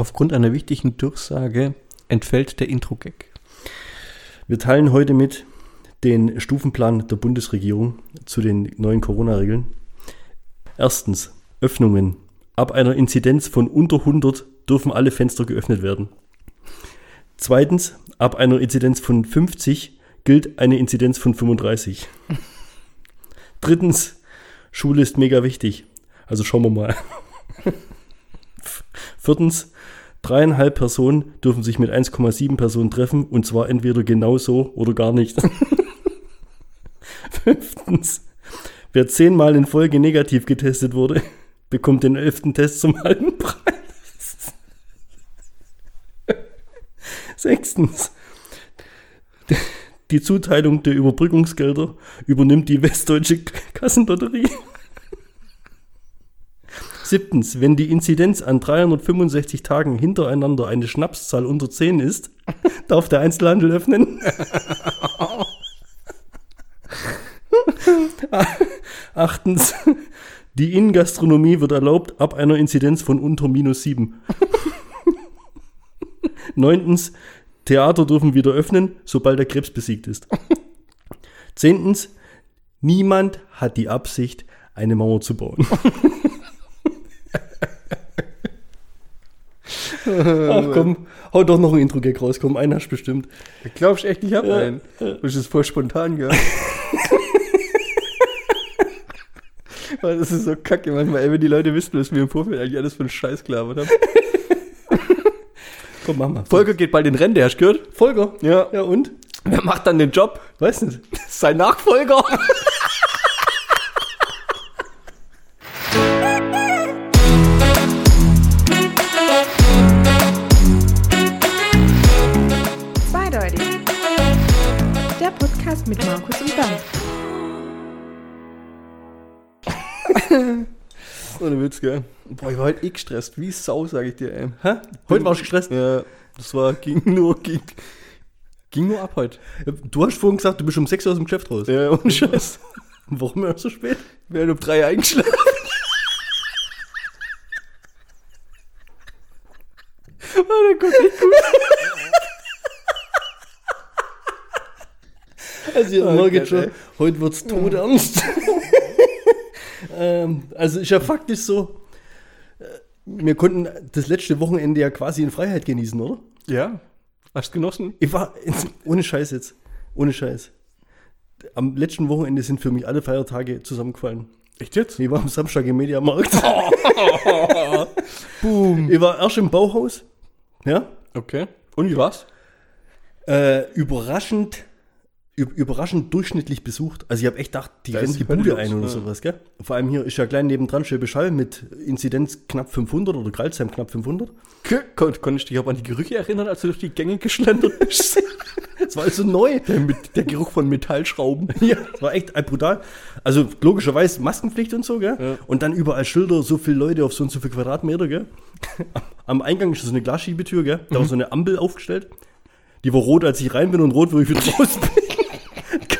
Aufgrund einer wichtigen Durchsage entfällt der Intro-Gag. Wir teilen heute mit den Stufenplan der Bundesregierung zu den neuen Corona-Regeln. Erstens, Öffnungen. Ab einer Inzidenz von unter 100 dürfen alle Fenster geöffnet werden. Zweitens, ab einer Inzidenz von 50 gilt eine Inzidenz von 35. Drittens, Schule ist mega wichtig. Also schauen wir mal. Viertens, dreieinhalb Personen dürfen sich mit 1,7 Personen treffen und zwar entweder genauso oder gar nicht. Fünftens, wer zehnmal in Folge negativ getestet wurde, bekommt den elften Test zum halben Preis. Sechstens, die Zuteilung der Überbrückungsgelder übernimmt die Westdeutsche Kassenlotterie. Siebtens, wenn die Inzidenz an 365 Tagen hintereinander eine Schnapszahl unter 10 ist, darf der Einzelhandel öffnen. Achtens, die Innengastronomie wird erlaubt ab einer Inzidenz von unter minus 7. Neuntens, Theater dürfen wieder öffnen, sobald der Krebs besiegt ist. Zehntens, niemand hat die Absicht, eine Mauer zu bauen. Ach komm, hau doch noch ein Intro-Gag raus, komm, einen hast du bestimmt. Glaubst du echt, ich hab Ja, einen? Das ist voll spontan, ja. Weil das ist so kacke manchmal, ey, wenn die Leute wissen, was wir im Vorfeld eigentlich alles für einen Scheiß gelabert haben. Komm, mach mal. Volker geht bald in Rente, hast du gehört? Volker? Ja. Ja, und? Wer macht dann den Job? Weiß nicht. Sein Nachfolger. mit Markus und Bernd. Ohne Witz, gell? Boah, ich war heute eh gestresst. Wie Sau, sag ich dir, ey. Hä? Heute warst du gestresst? Ja, das war, ging nur, ging, ging nur ab heute. Du hast vorhin gesagt, du bist um 6 Uhr aus dem Geschäft raus. Ja, ohne Scheiß. Warum erst so spät? Wir haben um drei eingeschlafen. oh, der kommt nicht gut. Also Oh merkt Gott, schon, heute wird's todernst. ähm, also ist ja faktisch so, äh, wir konnten das letzte Wochenende ja quasi in Freiheit genießen, oder? Ja. Hast du genossen? Ich war, ohne Scheiß jetzt, ohne Scheiß. Am letzten Wochenende sind für mich alle Feiertage zusammengefallen. Echt jetzt? Ich war am Samstag im Mediamarkt. Boom. Ich war erst im Bauhaus. Ja. Okay. Und wie war's? Äh, überraschend, üb- überraschend durchschnittlich besucht. Also ich habe echt gedacht, die Da rennen die Bude ein oder ja. sowas, gell? Vor allem hier ist ja klein nebendran Schwäbisch Beschall mit Inzidenz knapp 500 oder Gralsheim knapp 500. Kon konntest du dich aber an die Gerüche erinnern, als du durch die Gänge geschlendert bist? Das war also neu. der, mit, der Geruch von Metallschrauben. Ja, das war echt äh, brutal. Also logischerweise Maskenpflicht und so, gell? Ja. Und dann überall Schilder, so viele Leute auf so und so viel Quadratmeter, gell? Am Eingang ist so eine Glasschiebetür, gell? Da war so eine Ampel aufgestellt. Die war rot, als ich rein bin und rot, wo ich wieder raus bin.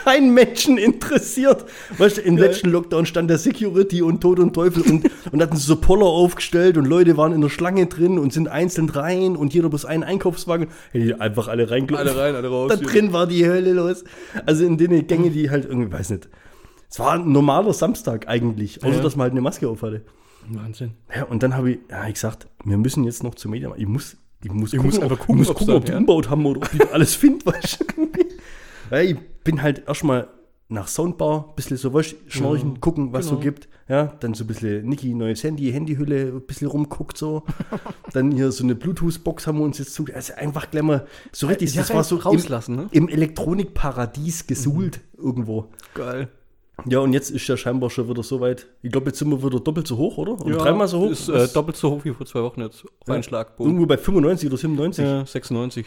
Kein Menschen interessiert. Weißt du, im Geil. letzten Lockdown stand der Security und Tod und Teufel und, und hatten so Poller aufgestellt und Leute waren in der Schlange drin und sind einzeln rein und jeder bloß einen Einkaufswagen. Die einfach alle reingelaufen. Alle rein, alle raus. Da drin war die Hölle los. Also in den Gänge, die halt irgendwie, weiß nicht. Es war ein normaler Samstag eigentlich, außer Ja. dass man halt eine Maske auf hatte. Wahnsinn. Ja, und dann habe ich, ja, ich gesagt, wir müssen jetzt noch zum Mediamarkt. Ich muss, ich muss Ich muss einfach gucken, ich muss gucken ob die ja. umbaut haben oder ob ich alles finde, weißt du. Ja, ich bin halt erstmal nach Soundbar, ein bisschen so, du, schnorchen, Ja, gucken, was so genau. gibt. Ja, dann so ein bisschen Niki, neues Handy, Handyhülle, ein bisschen rumguckt so. dann hier so eine Bluetooth-Box haben wir uns jetzt zu. Also einfach gleich mal so richtig, Ja, das war so im, rauslassen, ne? im Elektronikparadies gesuhlt irgendwo. Geil. Ja, und jetzt ist ja scheinbar schon wieder so weit. Ich glaube, jetzt sind wir wieder doppelt so hoch, oder? Oder dreimal so hoch? Ist äh, Was- doppelt so hoch wie vor zwei Wochen jetzt. Auf Ja. einen Schlag. Boom. Irgendwo bei 95 oder 97. Ja, 96.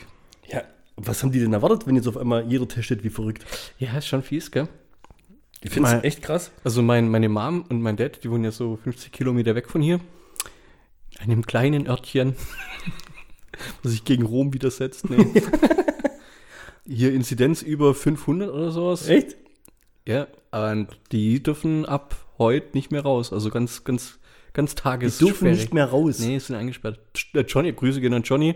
Ja, was haben die denn erwartet, wenn jetzt auf einmal jeder testet wie verrückt? Ja, ist schon fies, gell? Ich finde es echt krass. Also mein, meine Mom und mein Dad, die wohnen ja so 50 Kilometer weg von hier. In einem kleinen Örtchen, was sich gegen Rom widersetzt. Nee. hier Inzidenz über 500 oder sowas. Echt? Ja, und die dürfen ab heute nicht mehr raus. Also ganz, ganz, ganz Die tages. dürfen nicht mehr raus. Nee, sind eingesperrt. Äh, Johnny, Grüße gehen an Johnny.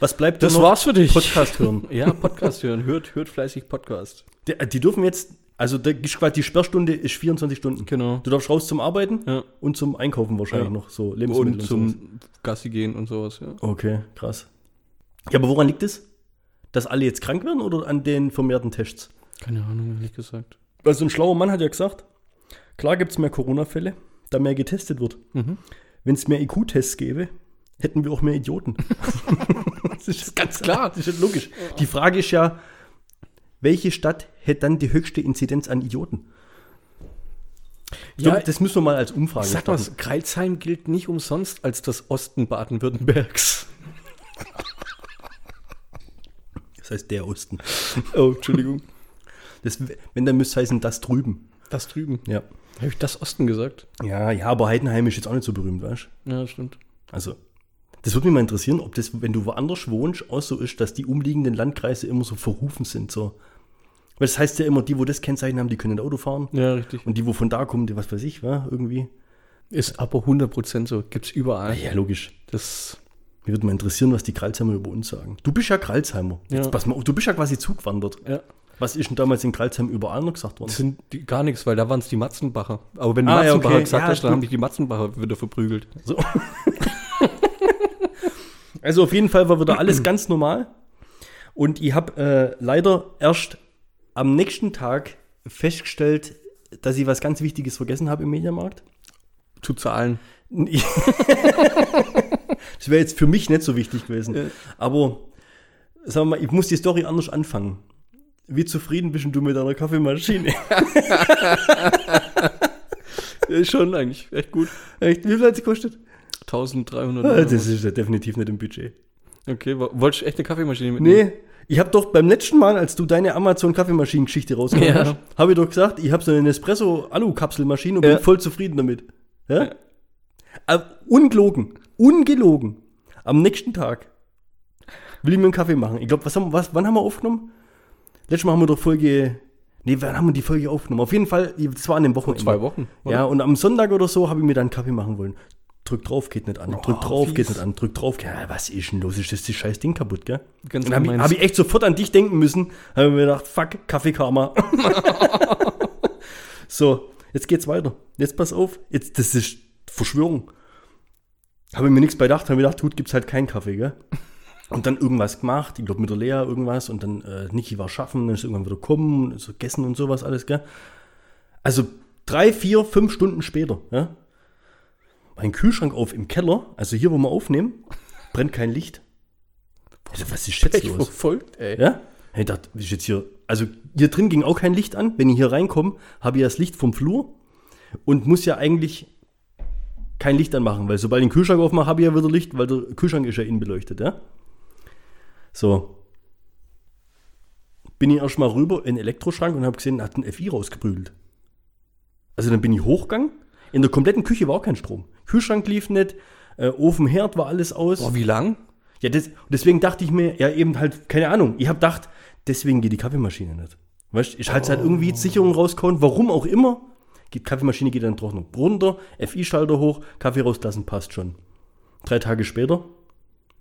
Was bleibt Das war's für dich. Podcast hören. Ja, Podcast hören. Hört, hört fleißig Podcast. Die, die dürfen jetzt, also der, die Sperrstunde ist 24 Stunden. Genau. Du darfst raus zum Arbeiten Ja. und zum Einkaufen wahrscheinlich Ja. noch, so Lebensmittel Und und, zum sowas. Gassi gehen und sowas, ja. Okay, krass. Ja, aber woran liegt es? Dass alle jetzt krank werden oder an den vermehrten Tests? Keine Ahnung, ehrlich gesagt. Also ein schlauer Mann hat ja gesagt, klar gibt es mehr Corona-Fälle, da mehr getestet wird. Mhm. Wenn es mehr IQ-Tests gäbe, hätten wir auch mehr Idioten. das ist Ganz klar. Das ist logisch. Die Frage ist ja, welche Stadt hätte dann die höchste Inzidenz an Idioten? Ja, glaub, das müssen wir mal als Umfrage Sag mal. Kreilsheim gilt nicht umsonst als das Osten Baden-Württembergs. Das heißt der Osten. Oh, Entschuldigung. Das, wenn, dann müsste es heißen, das drüben. Das drüben. Ja. Habe ich das Osten gesagt? Ja, ja, aber Heidenheim ist jetzt auch nicht so berühmt, weißt du? Ja, stimmt. Also, das würde mich mal interessieren, ob das, wenn du woanders wohnst, auch so ist, dass die umliegenden Landkreise immer so verrufen sind. So. Weil das heißt ja immer, die, wo das Kennzeichen haben, die können Auto fahren. Ja, richtig. Und die, wo von da kommen, die, was weiß ich, wa, irgendwie. Ist aber 100% so. Gibt's überall. Ja, logisch. Das, Mich würde mal interessieren, was die Kralsheimer über uns sagen. Du bist ja Kralsheimer. Jetzt Ja. pass mal auf, du bist ja quasi zugewandert. ja. Was ist denn damals in Kralsheim überall noch gesagt worden? Das sind die, gar nichts, weil da waren es die Matzenbacher. Aber wenn du Ah, ja, Matzenbacher okay. gesagt Ja, hast, dann haben dich die Matzenbacher wieder verprügelt. So. also auf jeden Fall war wieder alles ganz normal. Und ich habe äh, leider erst am nächsten Tag festgestellt, dass ich was ganz Wichtiges vergessen habe im Mediamarkt. Zu zahlen. das wäre jetzt für mich nicht so wichtig gewesen. Ja. Aber sagen wir mal, ich muss die Story anders anfangen. Wie zufrieden bist du mit deiner Kaffeemaschine? Ja, schon eigentlich. Echt gut. Echt? Wie viel hat sie gekostet? 1300 Ah, Euro. Das ist ja definitiv nicht im Budget. Okay, wo- wolltest du echt eine Kaffeemaschine mitnehmen? Nee, ich habe doch beim letzten Mal, als du deine Amazon-Kaffeemaschinen-Geschichte Ja. hast, habe ich doch gesagt, ich habe so eine Nespresso-Alu-Kapselmaschine und Ja. bin voll zufrieden damit. Ja? Ja. Aber ungelogen, ungelogen. Am nächsten Tag will ich mir einen Kaffee machen. Ich glaube, was haben, was, wann haben wir aufgenommen? Letztes Mal haben wir doch Folge, nee, wann haben wir die Folge aufgenommen? Auf jeden Fall, das war an dem Wochenende. Zwei Wochen. oder? Ja, und am Sonntag oder so habe ich mir dann einen Kaffee machen wollen. Drück drauf, geht nicht an. Drück Oh, drauf, fies. geht nicht an. Drück drauf. Ja, was ist denn los? Ist das, das scheiß Ding kaputt, gell? Ganz dann habe ich, hab ich echt sofort an dich denken müssen. Habe mir gedacht, fuck, Kaffeekarma. so, jetzt geht's weiter. Jetzt pass auf. Jetzt, das ist Verschwörung. Habe ich mir nichts bei gedacht. Habe mir gedacht, gut, gibt's halt keinen Kaffee, gell? Und dann irgendwas gemacht. Ich glaube mit der Lea irgendwas. Und dann äh, Niki war schaffen. Dann ist irgendwann wieder kommen. So gegessen und sowas alles, gell? Also drei, vier, fünf Stunden später, ja? Mein Kühlschrank auf im Keller, also hier, wo wir aufnehmen, brennt kein Licht. Also, was ist jetzt los? verfolgt, ey. Ja? Ich dachte, ist jetzt hier? Also hier drin ging auch kein Licht an. Wenn ich hier reinkomme, habe ich das Licht vom Flur und muss ja eigentlich kein Licht anmachen, weil sobald ich den Kühlschrank aufmache, habe ich ja wieder Licht, weil der Kühlschrank ist ja innen beleuchtet, ja? So. Bin ich erstmal rüber in den Elektroschrank und habe gesehen, hat ein FI rausgeprügelt. Also dann bin ich hochgegangen. In der kompletten Küche war auch kein Strom. Kühlschrank lief nicht, äh, Ofen, Herd war alles aus. Boah, wie lang? Ja, das, deswegen dachte ich mir, ja, eben halt, keine Ahnung. Ich habe gedacht, deswegen geht die Kaffeemaschine nicht. Weißt ich halte halt irgendwie Sicherung rausgehauen, warum auch immer. Die Kaffeemaschine geht dann Trocknung runter, FI-Schalter hoch, Kaffee rauslassen, passt schon. Drei Tage später,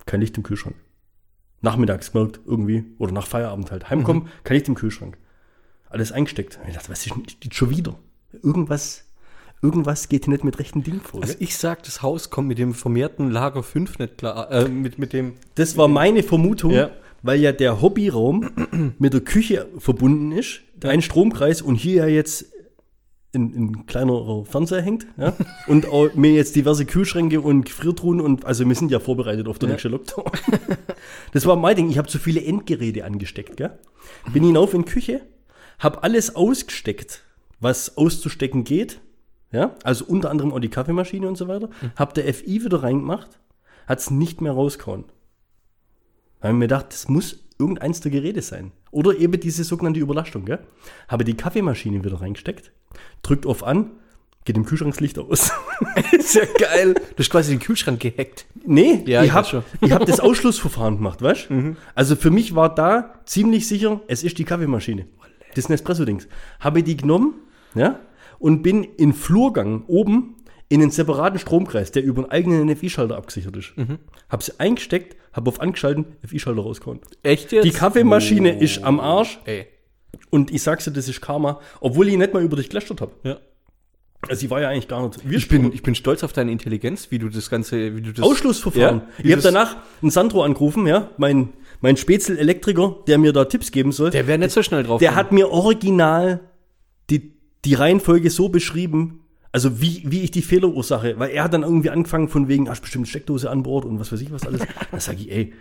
kein Licht im Kühlschrank. Nachmittags gemerkt, irgendwie, oder nach Feierabend halt. Heimkommen, kein Licht im Kühlschrank. Alles eingesteckt. Ich dachte, was ist denn schon wieder? Irgendwas, irgendwas geht hier nicht mit rechten Dingen vor. Also ich sag, das Haus kommt mit dem vermehrten Lager 5 nicht klar. Äh, mit, mit dem. Das war meine Vermutung, Ja. weil ja der Hobbyraum mit der Küche verbunden ist, ein Stromkreis und hier ja jetzt ein, ein kleiner Fernseher hängt ja? und mir jetzt diverse Kühlschränke und Gefriertruhen und also wir sind ja vorbereitet auf den Ja. nächsten Lockdown. Das war mein Ding, ich habe zu viele Endgeräte angesteckt. Gell? Bin hinauf in die Küche, habe alles ausgesteckt, was auszustecken geht. Ja, also unter anderem auch die Kaffeemaschine und so weiter. Hab der FI wieder reingemacht, hat's nicht mehr rausgehauen. Habe ich mir gedacht, das muss irgendeins der Geräte sein. Oder eben diese sogenannte Überlastung, gell? Habe die Kaffeemaschine wieder reingesteckt, drückt auf an, geht im Kühlschrank das Licht aus. ist ja geil. Du hast quasi den Kühlschrank gehackt. nee, Ja, ich ich habe hab das Ausschlussverfahren gemacht, weißt du? Mhm. Also für mich war da ziemlich sicher, es ist die Kaffeemaschine. Das Nespresso-Dings. Habe die genommen, ja, und bin in Flurgang oben in einen separaten Stromkreis, der über einen eigenen NFI-Schalter abgesichert ist. Mhm. Hab sie eingesteckt, hab auf angeschalten, NFI-Schalter rausgehauen. Echt jetzt? Die Kaffeemaschine ist am Arsch Ey. und ich sag's dir, das ist Karma, obwohl ich nicht mal über dich gelästert habe. Ja. Also ich war ja eigentlich gar nicht. Ich bin, ich bin stolz auf deine Intelligenz, wie du das Ganze, wie du das. Ausschlussverfahren. Ja, ich habe danach einen Sandro angerufen, ja, mein, mein Spätzle-Elektriker, der mir da Tipps geben soll. Der wäre nicht so schnell drauf. Der hat mir original die, die Reihenfolge so beschrieben, also wie, wie ich die Fehlerursache, weil er hat dann irgendwie angefangen von wegen, hast bestimmt Steckdose an Bord und was weiß ich was alles. da sage ich, ey,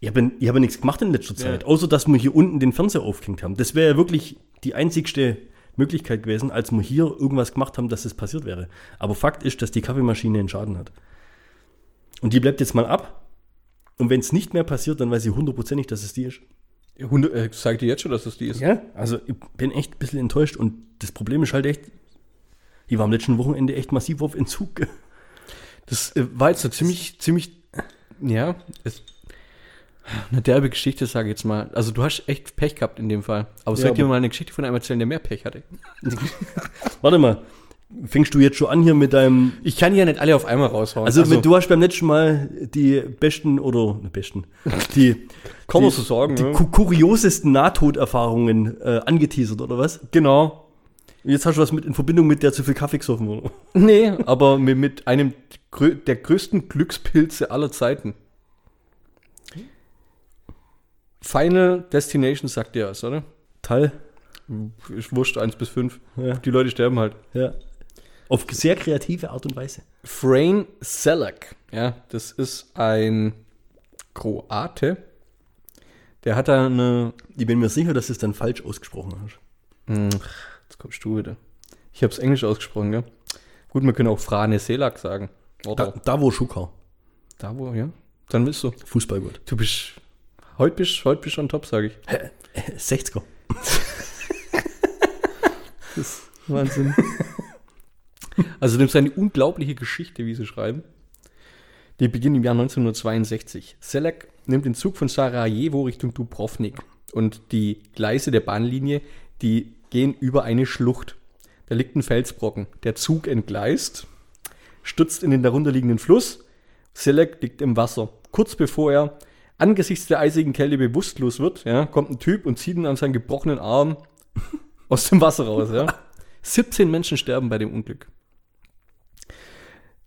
ich habe ich hab ja nichts gemacht in letzter Zeit, außer dass wir hier unten den Fernseher aufgehängt haben. Das wäre ja wirklich die einzigste Möglichkeit gewesen, als wir hier irgendwas gemacht haben, dass das passiert wäre. Aber Fakt ist, dass die Kaffeemaschine einen Schaden hat. Und die bleibt jetzt mal ab. Und wenn es nicht mehr passiert, dann weiß ich hundertprozentig, dass es die ist. Hunde, äh, sag dir jetzt schon, dass das die ist. Ja, also ich bin echt ein bisschen enttäuscht und das Problem ist halt echt, ich war am letzten Wochenende echt massiv auf Entzug. Das äh, war jetzt eine ziemlich, ziemlich, ja, es, eine derbe Geschichte, sage ich jetzt mal. Also du hast echt Pech gehabt in dem Fall. Aber soll Ja, ich dir mal eine Geschichte von einem erzählen, der mehr Pech hatte? Warte mal, fängst du jetzt schon an hier mit deinem. Ich kann ja nicht alle auf einmal raushauen. Also, wenn du hast beim letzten Mal die besten oder ne, besten, die, Kann man die, so sagen, die ja. ku- kuriosesten Nahtoderfahrungen äh, angeteasert oder was? genau. Jetzt hast du was mit in Verbindung mit der zu viel Kaffee gesoffen wurde. Nee, aber mit, mit einem der größten Glückspilze aller Zeiten. Final Destination sagt dir was, oder? Teil. Ich wurscht, 1 bis 5. Ja. Die Leute sterben halt. Ja. Auf sehr kreative Art und Weise. Frain Selak, ja, das ist ein Kroate. Der hat da eine. Ich bin mir sicher, dass du es dann falsch ausgesprochen hast. Hm, Jetzt kommst du wieder. Ich habe es Englisch ausgesprochen, gell? Gut, wir können auch Frane Selak sagen. Da, Oder da wo Schucker. da, wo, ja. Dann bist du. Fußballgott. Du bist. Heute bist, heute bist du on top, sage ich. 60er. Wahnsinn. Also das ist eine unglaubliche Geschichte, wie sie schreiben. Die beginnt im Jahr 1962. Selak nimmt den Zug von Sarajevo Richtung Dubrovnik und die Gleise der Bahnlinie, die gehen über eine Schlucht. Da liegt ein Felsbrocken. Der Zug entgleist, stürzt in den darunterliegenden Fluss. Selak liegt im Wasser. Kurz bevor er angesichts der eisigen Kälte bewusstlos wird, ja, kommt ein Typ und zieht ihn an seinen gebrochenen Arm aus dem Wasser raus. Ja. 17 Menschen sterben bei dem Unglück.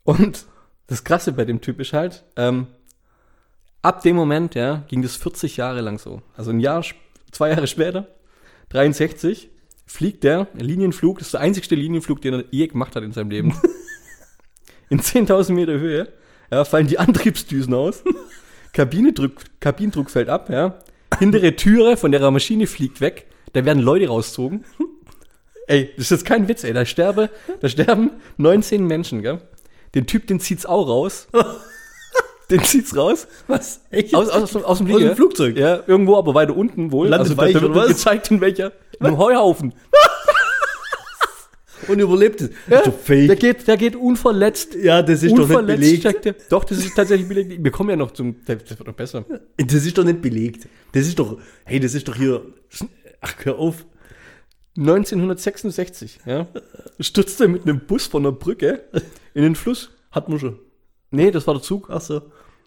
Und das Krasse bei dem Typ ist halt, ähm, ab dem Moment, ja, ging das 40 Jahre lang so. Also ein Jahr, zwei Jahre später, 63, fliegt der Linienflug, das ist der einzigste Linienflug, den er je gemacht hat in seinem Leben. in 10.000 Meter Höhe, ja, fallen die Antriebsdüsen aus, Kabinendruck, Kabinendruck fällt ab, ja, hintere Türe von der Maschine fliegt weg, da werden Leute rausgezogen. Ey, das ist jetzt kein Witz, ey. Da, sterbe, da sterben 19 Menschen, gell? Den Typ, den zieht's auch raus. Den zieht's raus. Was? Echt? Aus, aus, aus, aus dem Aus dem. Flugzeug? Ja, irgendwo, aber weiter unten wohl. Landet also da, weich, da wird oder was? gezeigt, in welcher. In einem Heuhaufen. Und überlebt es. Ja, Ist doch fake. Der geht, der geht unverletzt. ja, das ist doch nicht belegt. der. Doch, das ist tatsächlich belegt. Wir kommen ja noch zum. Das wird noch besser. Das ist doch nicht belegt. Das ist doch, hey, das ist doch hier, ach, hör auf. 1966, ja, stürzt er mit einem Bus von der Brücke in den Fluss. Hat man schon. Nee, das war der Zug. Ach so.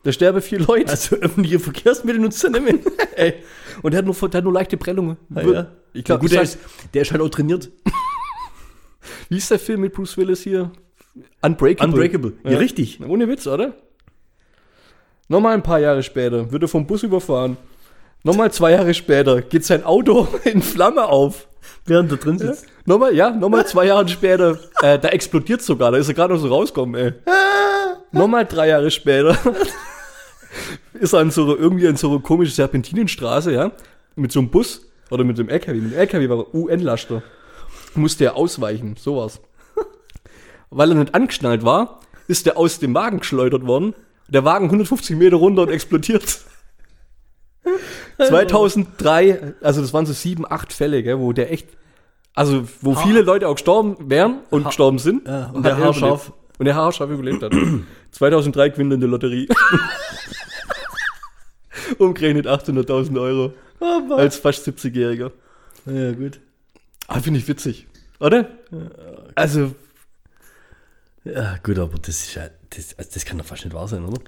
Da sterben vier Leute. Also öffentliche Verkehrsmittel nutzt er nicht mehr. Ey. Und der hat nur, der hat nur leichte Prellungen. Ah, ja. Ich glaube, gut, der ist, der ist halt auch trainiert. wie ist der Film mit Bruce Willis hier? Unbreakable. Unbreakable. Ja, richtig. Ohne Witz, oder? Nochmal ein paar Jahre später wird er vom Bus überfahren. Nochmal zwei Jahre später geht sein Auto in Flamme auf. Während er drin sitzt. Nochmal, ja, nochmal zwei Jahre später, äh, da explodiert sogar, da ist er gerade noch so rausgekommen, ey. nochmal drei Jahre später ist er an so irgendwie an so einer komischen Serpentinenstraße, ja, mit so einem Bus oder mit dem LKW, mit dem LKW war er UN-Laster. Musste er ausweichen, sowas. Weil er nicht angeschnallt war, ist er aus dem Wagen geschleudert worden. Der Wagen 150 Meter runter und explodiert. 2003, also das waren so sieben, acht Fälle, gell, wo der echt, also wo viele Leute auch gestorben wären und gestorben sind. Ja, und hat der er haarscharf. überlebt. Und der haarscharf überlebt hat. 2003 gewinnt er in der Lotterie. Umgerechnet 800.000 Euro. Als fast 70-Jähriger. Ja, gut. Ah, finde ich witzig. Oder? Also, Ja, gut, aber das ist ja, das, also das kann doch fast nicht wahr sein, oder?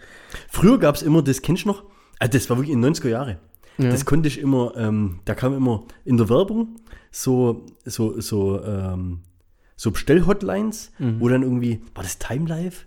Früher gab es immer, das kennst du noch? Also das war wirklich in den 90er Jahre. Das konnte ich immer, ähm, da kam immer in der Werbung so, so, so, ähm, so Bestellhotlines, wo dann irgendwie, war das Time Life?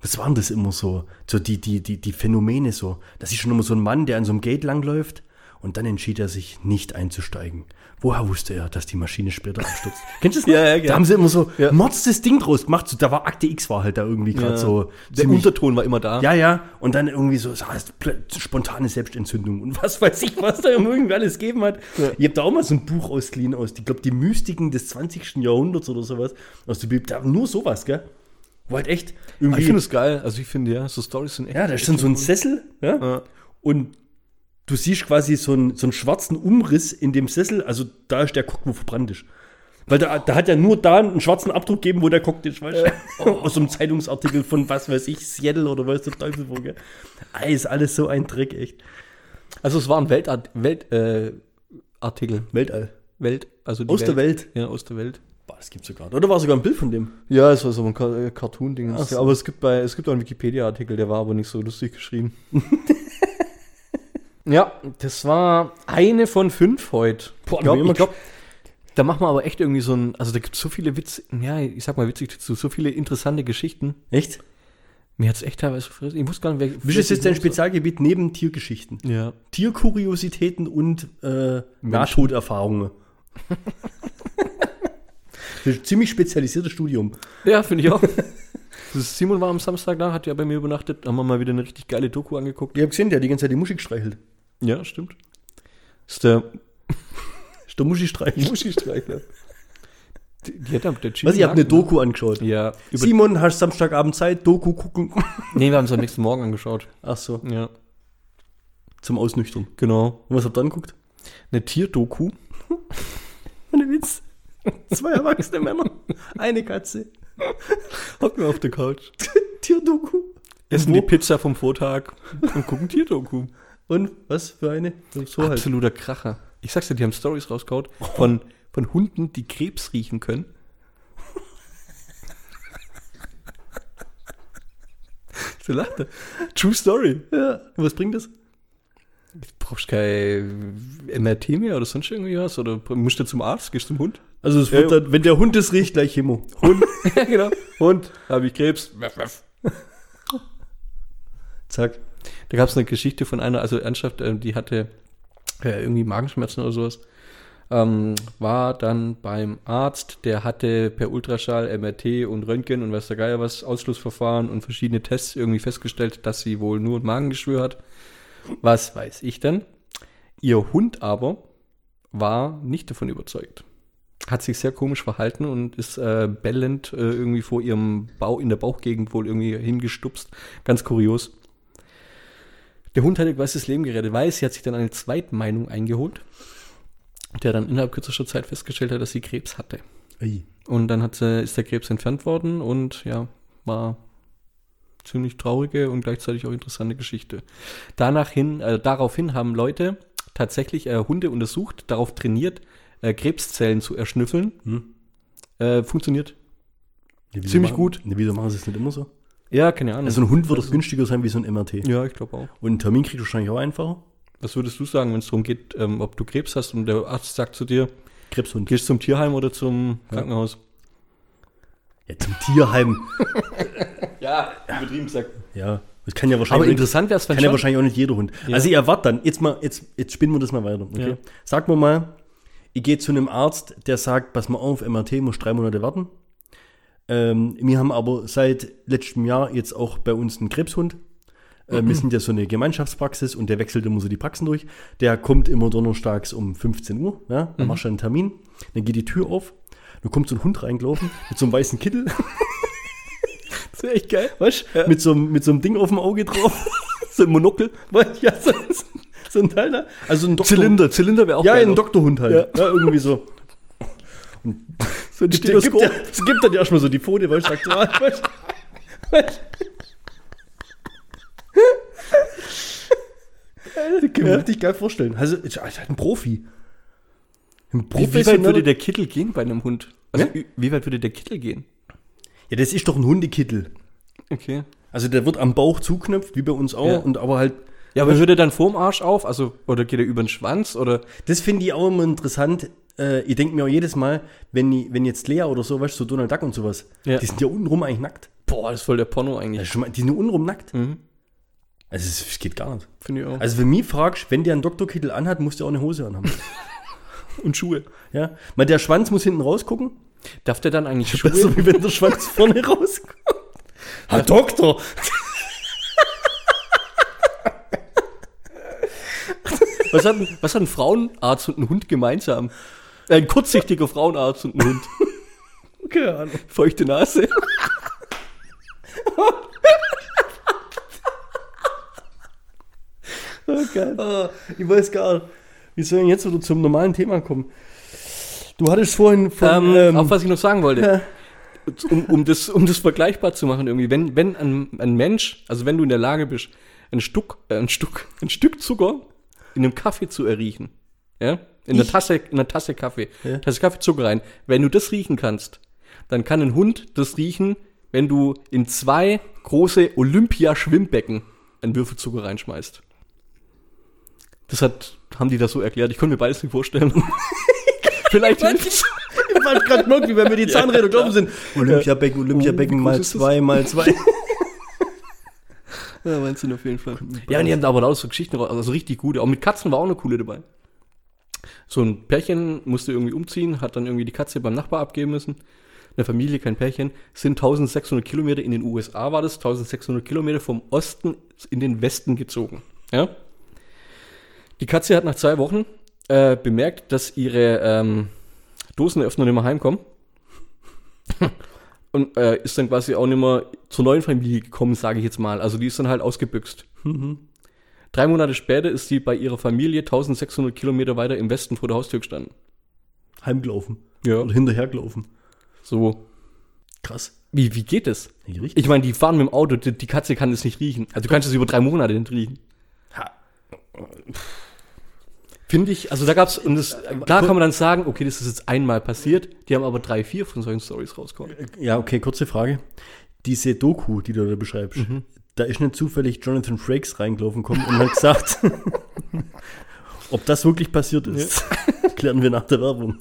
Was waren das immer so? So die, die, die, die Phänomene so. Das ist schon immer so ein Mann, der an so einem Gate langläuft und dann entschied er sich, nicht einzusteigen. Woher wusste er, dass die Maschine später abstürzt? Kennst du das? noch? Ja, ja, Da genau. haben sie immer so Ja. Mords das Ding draus gemacht. So, da war Akte X war halt da irgendwie gerade so. Der Unterton war immer da. ja, ja. Und dann irgendwie so, so heißt, spontane Selbstentzündung und was weiß ich, was da irgendwie alles gegeben hat. Ich habe da auch mal so ein Buch ausgeliehen aus, ich glaube, die Mystiken des 20. Jahrhunderts oder sowas. Aus der Bibel. Da nur sowas, gell? Wo halt echt irgendwie. ich finde es geil. Also ich finde, ja, so Stories sind echt. ja, da ist dann so ein Sessel, ja? Ja. Und du siehst quasi so einen, so einen schwarzen Umriss in dem Sessel. Also da ist der Cock, wo verbrannt ist. Weil da, da hat ja nur da einen schwarzen Abdruck gegeben, wo der Cock ist, weißt du? Aus so einem Zeitungsartikel von was weiß ich, Seattle oder weiß der Teufel wo, gell? Ah, ist alles so ein Dreck, echt. Also es war ein Weltart Welt, äh, Artikel. Weltall. Welt, also die Aus der Welt. Ja, aus der Welt. Boah, das gibt's sogar. Oder war sogar ein Bild von dem? Ja, es war so ein äh, Cartoon-Ding. So. Aber es gibt bei, es gibt auch einen Wikipedia-Artikel, der war aber nicht so lustig geschrieben. ja, das war eine von fünf heute. Boah, ich glaube, glaub, da machen wir aber echt irgendwie so ein, also da gibt es so viele Witze, ja, ich sag mal witzig dazu, so viele interessante Geschichten. Echt? Mir hat es echt teilweise verrissen. Ich wusste gar nicht, wer. Wie ist jetzt dein Spezialgebiet neben Tiergeschichten? Ja. Tierkuriositäten und äh, Nahtoderfahrungen. ziemlich spezialisiertes Studium. Ja, finde ich auch. Simon war am Samstag da, hat ja bei mir übernachtet, haben wir mal wieder eine richtig geile Doku angeguckt. Ich habe gesehen, der hat die ganze Zeit die Muschi gestreichelt. Ja, stimmt. Ist der Ist der Muschi-Streichel. Muschi-Streichler. Die, die hat der Was, ihr habt eine Doku angeschaut. Ja. Simon, hast Samstagabend Zeit, Doku gucken. nee, wir haben es am nächsten Morgen angeschaut. Ach so, Ja, zum Ausnüchtern. genau. Und was habt ihr angeguckt? Eine Tierdoku. Ohne Witz. Zwei erwachsene Männer, eine Katze. Hocken wir auf der Couch. Tierdoku. Essen die? Pizza vom Vortag und gucken Tierdoku. Und was für eine? So halt. Absoluter Kracher. Ich sag's dir, die haben Stories rausgehauen von, von Hunden, die Krebs riechen können. so lacht er. True Story. Ja. Und was bringt das? Du brauchst kein MRT mehr oder sonst irgendwie was? Oder musst du zum Arzt? Gehst zum Hund? Also es wird Ja. dann, wenn der Hund es riecht, gleich Chemo. Hund. ja, genau. Hund. Habe ich Krebs. Zack. Da gab es eine Geschichte von einer, also ernsthaft, ähm, die hatte äh, irgendwie Magenschmerzen oder sowas. Ähm, war dann beim Arzt, der hatte per Ultraschall, MRT und Röntgen und weiß der Geier was, Ausschlussverfahren und verschiedene Tests irgendwie festgestellt, dass sie wohl nur ein Magengeschwür hat. Was weiß ich denn? Ihr Hund aber war nicht davon überzeugt. Hat sich sehr komisch verhalten und ist äh, bellend äh, irgendwie vor ihrem Bauch, in der Bauchgegend wohl irgendwie hingestupst. Ganz kurios. Der Hund hat ihr quasi das Leben gerettet, weil sie hat sich dann eine Zweitmeinung eingeholt, der dann innerhalb kürzester Zeit festgestellt hat, dass sie Krebs hatte. Ei. Und dann hat ist der Krebs entfernt worden und ja, war ziemlich traurige und gleichzeitig auch interessante Geschichte. Danach hin, äh, daraufhin haben Leute tatsächlich äh, Hunde untersucht, darauf trainiert, äh, Krebszellen zu erschnüffeln. Hm. Äh, funktioniert. Wieso Ziemlich machen- gut. Nee, wieso machen sie es nicht immer so? Ja, keine Ahnung. Also ein Hund wird doch günstiger sein wie so ein MRT. ja, ich glaube auch. Und einen Termin kriegst du wahrscheinlich auch einfacher. Was würdest du sagen, wenn es darum geht, ähm, ob du Krebs hast und der Arzt sagt zu dir, Krebshund. gehst zum Tierheim oder zum Krankenhaus? Ja, zum Tierheim. Ja, übertrieben gesagt. ja, das kann ja Aber wahrscheinlich, interessant wäre es, kann ja schon. wahrscheinlich auch nicht jeder Hund. Ja. Also ich erwarte dann, jetzt mal, jetzt, jetzt spinnen wir das mal weiter. Okay? Ja. Sag mir mal, ich gehe zu einem Arzt, der sagt, pass mal auf, MRT muss drei Monate warten. Ähm, wir haben aber seit letztem Jahr jetzt auch bei uns einen Krebshund. Äh, Wir sind ja so eine Gemeinschaftspraxis und der wechselt immer so die Praxen durch. Der kommt immer donnerstags um 15 Uhr. Ja? Dann machst du einen Termin, dann geht die Tür auf, dann kommt so ein Hund reingelaufen mit so einem weißen Kittel. Das wäre echt geil. weißt du? Mit, so, einem- mit so einem Ding auf dem Auge drauf. so ein Monokel. Weißt? Ja, so, so ein Teil da. Also ein Doktor Zylinder, Zylinder wäre auch Ja, ein Doktorhund halt. Ja. irgendwie so. so ein Gibt, gibt, Stethoskop. der, es gibt dann erstmal so die Pfote, weil ich sag, weißt du? Weißt du? Das kann ich mir richtig geil vorstellen. Also, ist halt ein Profi. Ein Wie, wie weit würde der Kittel gehen bei einem Hund? Also, Ja? wie, weit würde der Kittel gehen? Ja, das ist doch ein Hundekittel. Okay. Also der wird am Bauch zuknöpft, wie bei uns auch, Ja. und aber halt, Ja, aber hört er dann vorm Arsch auf? Also, oder geht er über den Schwanz? Oder? das finde ich auch immer interessant. Äh, ich denke mir auch jedes Mal, wenn, wenn jetzt Lea oder so, weißt du, so Donald Duck und sowas, Ja. die sind ja untenrum eigentlich nackt. Boah, das ist voll der Porno eigentlich. schon mal, die sind nur untenrum nackt. Mhm. Also es, geht gar nicht. Finde ich auch. Also wenn mich fragst, wenn der einen Doktorkittel anhat, muss der auch eine Hose anhaben. und Schuhe. ja? Weil der Schwanz muss hinten rausgucken. Darf der dann eigentlich Schuhe? Besser, wie wenn der Schwanz vorne rauskommt. Herr Doktor! Was hat, was hat ein Frauenarzt und ein Hund gemeinsam? Äh, Ein kurzsichtiger Frauenarzt und ein Hund. Keine Ahnung. Feuchte Nase. Oh, geil. Ah, ich weiß gar nicht. Wie soll ich jetzt wieder zum normalen Thema kommen? Du hattest vorhin von. Ähm, ähm, auf was ich noch sagen wollte. ja. um, um, das, um das vergleichbar zu machen irgendwie, wenn, wenn ein, ein Mensch, also wenn du in der Lage bist, ein Stück, äh, ein Stück, ein Stück Zucker in einem Kaffee zu erriechen, ja, in einer Ich? Tasse, in einer Tasse Kaffee, Ja. Tasse Kaffee Zucker rein, wenn du das riechen kannst, dann kann ein Hund das riechen, wenn du in zwei große Olympia-Schwimmbecken einen Würfel Zucker reinschmeißt. Das hat, haben die das so erklärt, ich konnte mir beides nicht vorstellen. Vielleicht hilft's. Ich war gerade gemerkt, wie wenn wir die Zahnräder glauben sind. Olympiabecken, Olympiabecken Oh, mal zwei, mal zwei. Ja, Wahnsinn auf jeden Fall. Ja, und die haben da aber auch so Geschichten, raus- also richtig gute. Auch mit Katzen war auch eine coole dabei. So ein Pärchen musste irgendwie umziehen, hat dann irgendwie die Katze beim Nachbar abgeben müssen. Eine Familie, kein Pärchen, sind 1600 Kilometer in den USA war das, 1600 Kilometer vom Osten in den Westen gezogen. Ja? Die Katze hat nach zwei Wochen äh, bemerkt, dass ihre ähm, Dosenöffner nicht mehr heimkommen. Und äh, ist dann quasi auch nicht mehr zur neuen Familie gekommen, sage ich jetzt mal. Also die ist dann halt ausgebüxt. Drei Monate später ist sie bei ihrer Familie 1600 Kilometer weiter im Westen vor der Haustür gestanden. Heimgelaufen. Ja. Oder hinterhergelaufen. So, Krass. wie, wie geht das? Richtig? Ich meine, die fahren mit dem Auto, die, die Katze kann das nicht riechen. Also du kannst es über drei Monate nicht riechen. Finde ich, also da gab's, und das, klar kann man dann sagen, okay, das ist jetzt einmal passiert, die haben aber drei, vier von solchen Stories rausgekommen. Ja, okay, kurze Frage. Diese Doku, die du da beschreibst, da ist nicht zufällig Jonathan Frakes reingelaufen gekommen und hat gesagt, ob das wirklich passiert ist, klären wir nach der Werbung.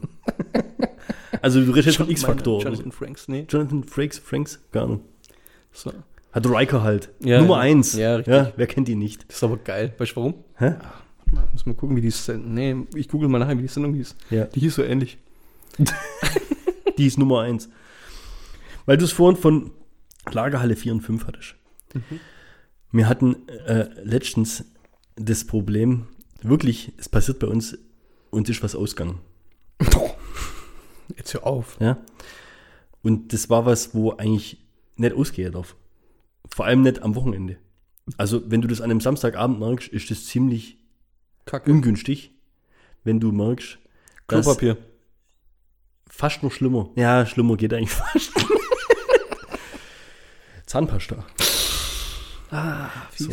Also du redest jetzt von X-Faktor. Jonathan Franks, nee. Jonathan Frakes, Franks, gar nicht. So. Hat Riker halt. Ja, Nummer ja. eins. Ja, richtig. ja, wer kennt ihn nicht? Das ist aber geil. Weißt du warum? Hä? Warte mal, muss mal gucken, wie die Sendung, nee, ich google mal nachher, wie die Sendung hieß. Ja. Die hieß so ähnlich. Die ist Nummer eins. Weil du es vorhin von Lagerhalle 4 und 5 hattest. Wir hatten äh, letztens das Problem, wirklich, es passiert bei uns, uns ist was ausgegangen. Jetzt hör auf. Ja? Und das war was, wo eigentlich nicht ausgehen darf. Vor allem nicht am Wochenende. Also, wenn du das an einem Samstagabend merkst, ist das ziemlich Kacke. ungünstig, wenn du merkst, Klopapier. fast noch schlimmer. Ja, schlimmer geht eigentlich fast. Zahnpasta. Ah, So.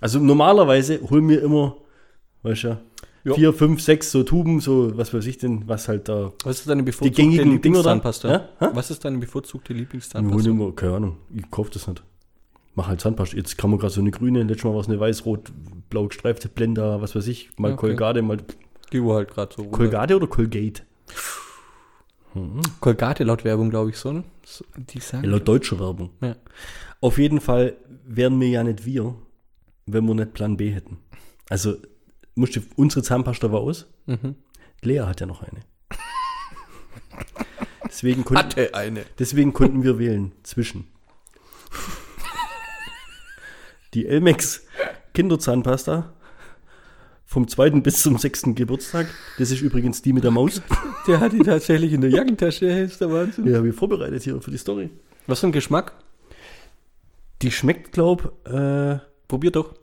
Also normalerweise holen wir immer, weißt du, ja, Ja. vier, fünf, sechs so Tuben, so was weiß ich denn, was halt da. Was ist deine bevorzugte gängigen Dinger da? Lieblingszahnpasta? Ja? Was ist deine bevorzugte Wir holen Lieblingszahnpasta? immer, keine Ahnung, ich kaufe das nicht. Mach halt Zahnpasta. Jetzt kann man gerade so eine grüne, letztes Mal war es eine weiß-rot-blau gestreifte Blender, was weiß ich, mal Okay. Colgate, mal Die war halt gerade so. runter. Colgate oder Colgate? Colgate laut Werbung, glaube ich, so, ne? So, Die sagen. Ja, laut deutscher Werbung. Ja. Auf jeden Fall wären wir ja nicht wir, wenn wir nicht Plan B hätten. Also, musste, unsere Zahnpasta war aus. Mhm. Lea hat ja noch eine. Deswegen konnten, Hatte eine. deswegen konnten wir wählen zwischen die Elmex Kinderzahnpasta vom zweiten bis zum sechsten Geburtstag. Das ist übrigens die mit der Maus. Der hat die tatsächlich in der Jackentasche, ey, ist der Wahnsinn. Habe ich vorbereitet hier für die Story. Was für ein Geschmack? Die schmeckt, glaub, äh, Probier doch.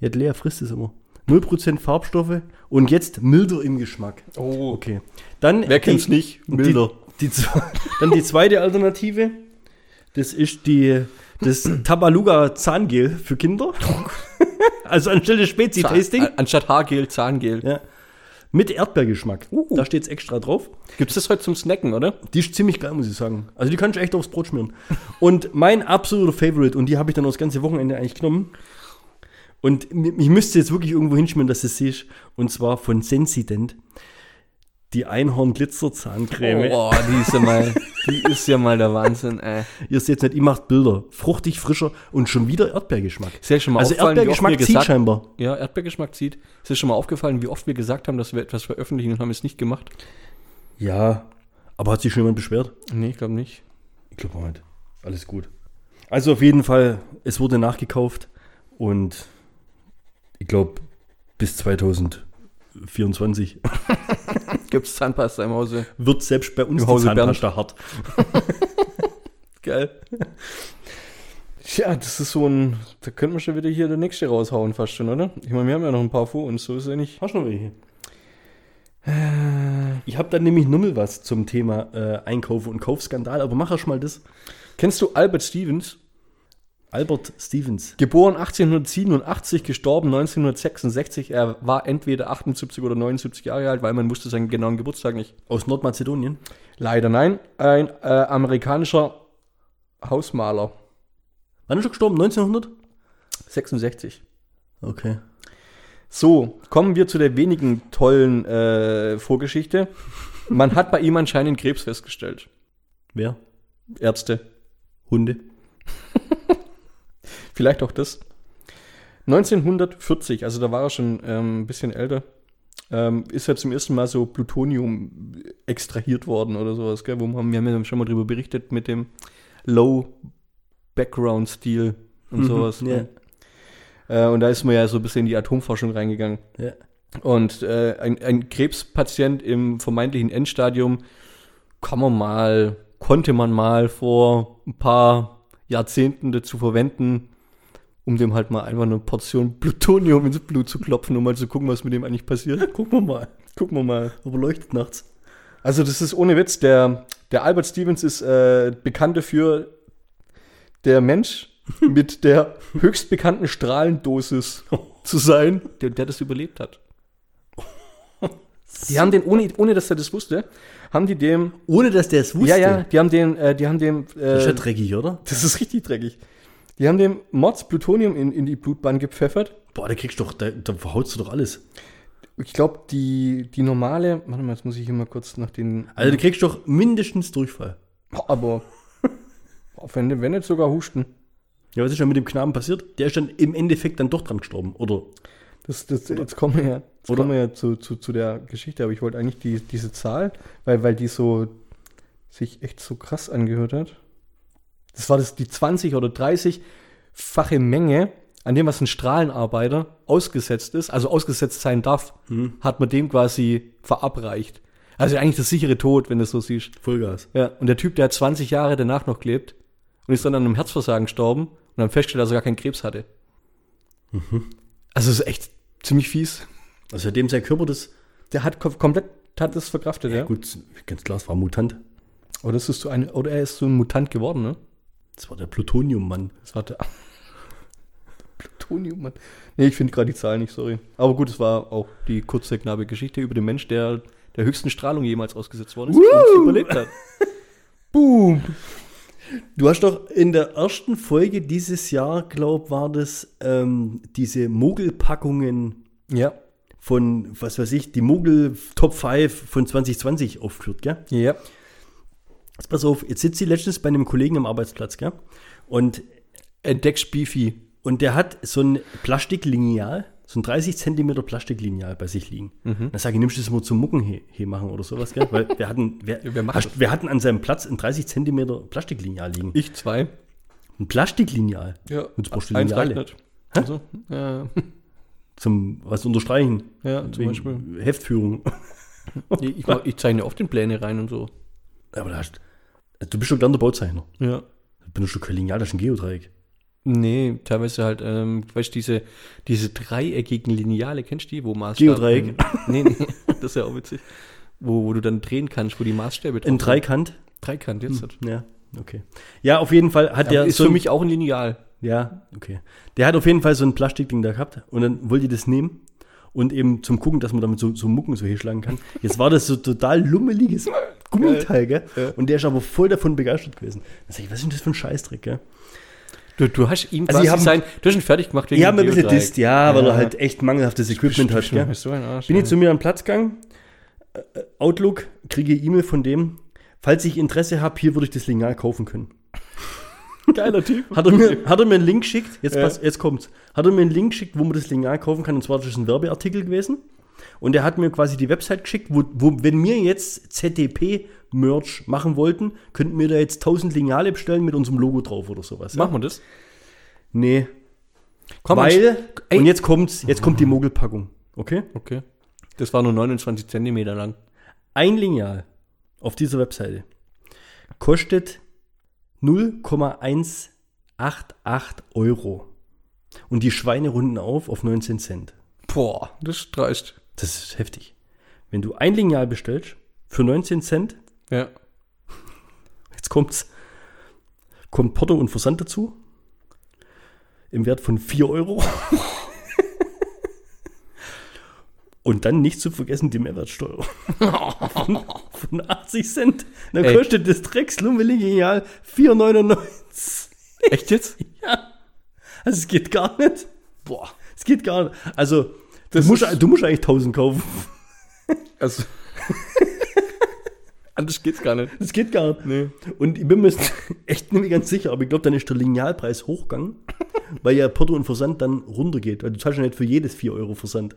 ja, Lea frisst es immer. 0% Farbstoffe und jetzt milder im Geschmack. Oh. Okay. Dann Wer kennt's nicht? Milder. Die, die, dann die zweite Alternative. Das ist die, das Tabaluga Zahngel für Kinder. also anstelle Spezi-Tasting. An- Anstatt Haargel, Zahngel. Ja. Mit Erdbeergeschmack. Uh. Da steht's extra drauf. Gibt es das heute zum Snacken, oder? Die ist ziemlich geil, muss ich sagen. Also die kannst du echt aufs Brot schmieren. Und mein absoluter Favorite, und die habe ich dann das ganze Wochenende eigentlich genommen. Und ich müsste jetzt wirklich irgendwo hinschmieren, dass du es siehst. Und zwar von Sensident. Die Einhorn-Glitzer-Zahncreme. Oh, die ist ja mal, die ist ja mal der Wahnsinn, ey. Ihr seht nicht, ihr macht Bilder. Fruchtig, frischer und schon wieder Erdbeergeschmack. Ist ja schon mal Also aufgefallen, Erdbeergeschmack zieht gesagt, scheinbar. Ja, Erdbeergeschmack zieht. Ist dir schon mal aufgefallen, wie oft wir gesagt haben, dass wir etwas veröffentlichen und haben es nicht gemacht? Ja, aber hat sich schon jemand beschwert? Nee, ich glaube nicht. Ich glaube nicht. Alles gut. Also auf jeden Fall, es wurde nachgekauft und ich glaube bis 2024 Gibt es Zahnpasta im Hause? wird selbst bei uns Im Hause Zahnpasta hart. Geil. Ja, das ist so ein, da könnten wir schon wieder hier der nächste raushauen fast schon, oder? Ich meine, wir haben ja noch ein paar vor uns, so ist ja nicht. Hast du noch welche? Ich habe dann nämlich nochmal was zum Thema äh, Einkaufen und Kaufskandal, aber mach erst mal das. Kennst du Albert Stevens? Albert Stevens. Geboren 1887, gestorben 1966. Er war entweder 78 oder 79 Jahre alt, weil man wusste seinen genauen Geburtstag nicht. Aus Nordmazedonien. Leider nein. Ein äh, amerikanischer Hausmaler. Wann ist er gestorben? 1900? 66. Okay. So, kommen wir zu der wenigen tollen äh, Vorgeschichte. Man hat bei ihm anscheinend Krebs festgestellt. Wer? Ärzte. Hunde. Vielleicht auch das. 1940, also da war er schon ähm, ein bisschen älter, ähm, ist er zum ersten Mal so Plutonium extrahiert worden oder sowas, gell? Wo wir haben, wir haben ja schon mal drüber berichtet mit dem Low Background Stil und Mhm, sowas. ja. ne? Äh, und da ist man ja so ein bisschen in die Atomforschung reingegangen. Ja. Und äh, ein, ein Krebspatient im vermeintlichen Endstadium kann man mal, konnte man mal vor ein paar Jahrzehnten dazu verwenden, um dem halt mal einfach eine Portion Plutonium ins Blut zu klopfen, um mal zu gucken, was mit dem eigentlich passiert. Gucken wir mal. Gucken wir mal. Aber leuchtet nachts. Also das ist ohne Witz, der, der Albert Stevens ist äh, bekannt dafür, der Mensch mit der höchst bekannten Strahlendosis zu sein, der, der das überlebt hat. Die haben den, ohne, ohne dass er das wusste, haben die dem, Ohne dass der es wusste. ja, ja, die haben den, äh, die haben dem, Das ist ja äh, dreckig, oder? das ist richtig dreckig. Die haben dem Mords Plutonium in, in die Blutbahn gepfeffert. Boah, da kriegst du doch, da, da verhautst du doch alles. Ich glaube, die, die normale, warte mal, jetzt muss ich hier mal kurz nach den, Also du kriegst doch mindestens Durchfall. aber, wenn, wenn nicht sogar Husten. Ja, was ist denn mit dem Knaben passiert? Der ist dann im Endeffekt dann doch dran gestorben, oder? Das, das, jetzt kommen wir ja, jetzt Oder- kommen wir ja zu, zu, zu der Geschichte, aber ich wollte eigentlich die, diese Zahl, weil, weil die so sich echt so krass angehört hat. Das war das die 20 oder 30-fache Menge an dem, was ein Strahlenarbeiter ausgesetzt ist, also ausgesetzt sein darf, hat man dem quasi verabreicht. Also eigentlich das sichere Tod, wenn du es so siehst. Vollgas. Ja, und der Typ, der hat 20 Jahre danach noch gelebt und ist dann an einem Herzversagen gestorben und dann festgestellt, dass er gar keinen Krebs hatte. Also es ist echt ziemlich fies. Also dem sein Körper das, Der hat kom komplett hat das verkraftet, ja. gut, ganz klar, es war Mutant. Oder das ist so ein, oder er ist so ein Mutant geworden, ne? Das war der Plutonium-Mann. Das war der Plutonium, Mann. Nee, ich finde gerade die Zahl nicht, sorry. Aber gut, es war auch die kurze, knappe Geschichte über den Mensch, der der höchsten Strahlung jemals ausgesetzt worden ist und überlebt hat. Boom! Du hast doch in der ersten Folge dieses Jahr, glaub, war das ähm, diese Mogelpackungen Ja. von, was weiß ich, die Mogel Top 5 von 2020 aufgeführt, gell? Ja. Jetzt pass auf, jetzt sitzt sie letztens bei einem Kollegen am Arbeitsplatz, gell? Und, Entdeckst Beefy. und der hat so ein Plastiklineal, so ein 30 Zentimeter Plastiklineal bei sich liegen. Mhm. Dann sage ich, nimmst du das mal zum Mucken he, he machen oder sowas, gell? Weil wir hatten, wir, wer macht hast, wir hatten an seinem Platz ein 30 Zentimeter Plastiklineal liegen. Ich zwei. Ein Plastiklineal. Ja. Und brauchst du Lineale. Also, ja, Zum was unterstreichen. ja, zum Beispiel. Heftführung. Ich, ich, ich zeichne oft in Pläne rein und so. Aber da hast, du bist schon gerne der Bauzeichner. Ja. Du benutzt du kein Lineal, das ist ein Geodreieck. Nee, teilweise halt, ähm, weißt du, diese, diese dreieckigen Lineale, kennst du die, wo Maßstäbe. Geodreieck. Nee, nee, das ist ja auch witzig. Wo, wo du dann drehen kannst, wo die Maßstäbe drauf Ein. Dreikant. Dreikant, jetzt. halt. Ja, okay. Ja, auf jeden Fall hat Ja, der ist so für mich auch ein Lineal. Ja, okay. Der hat auf jeden Fall so ein Plastikding da gehabt und dann wollte ich das nehmen und eben zum Gucken, dass man damit so, so Mucken so hinschlagen kann. Jetzt war das so total lummeliges Gummiteil, gell? Und der ist aber voll davon begeistert gewesen. Da sag ich, was ist denn das für ein Scheißdreck, gell? Du, du hast ihm Also quasi haben- sein, du hast ihn fertig gemacht wegen Ich habe ein bisschen Geodreieck. disst, ja, weil er halt echt mangelhaftes Equipment hat, Ja, gell? Arsch. Bin ich zu mir am Platz gegangen, äh, Outlook, kriege E-Mail von dem, falls ich Interesse habe, hier würde ich das Lineal kaufen können. Geiler Typ. Hat er mir, hat er mir einen Link geschickt, jetzt, Ja. pass, jetzt kommt's, hat er mir einen Link geschickt, wo man das Lineal kaufen kann, und zwar das ist ein Werbeartikel gewesen. Und er hat mir quasi die Website geschickt, wo, wo wenn wir jetzt ZDP-Merch machen wollten, könnten wir da jetzt 1000 Lineale bestellen mit unserem Logo drauf oder sowas. Machen wir das? Nee, Komm, weil, Ey. und jetzt kommt's, jetzt kommt die Mogelpackung, okay? Okay. Das war nur 29 Zentimeter lang. Ein Lineal auf dieser Webseite kostet 0,188 Euro. Und die Schweine runden auf auf 19 Cent. Boah, das ist dreist. Das ist heftig. Wenn du ein Lineal bestellst für 19 Cent, Ja. jetzt kommt's, kommt Porto und Versand dazu. Im Wert von 4 Euro. Und dann nicht zu vergessen die Mehrwertsteuer. von, von 80 Cent. Dann Ey. kostet das Dreckslummelige 4,99. Echt jetzt? Ja. Also es geht gar nicht. Boah. Es geht gar nicht. Also, du Das musst, ist- du musst eigentlich 1000 kaufen. Also. Anders geht's gar nicht. Das geht gar nicht. Nee. Und ich bin mir echt nicht ganz sicher, aber ich glaube, dann ist der Linealpreis hochgegangen, weil ja Porto und Versand dann runtergeht. Also du zahlst ja nicht für jedes 4 Euro Versand.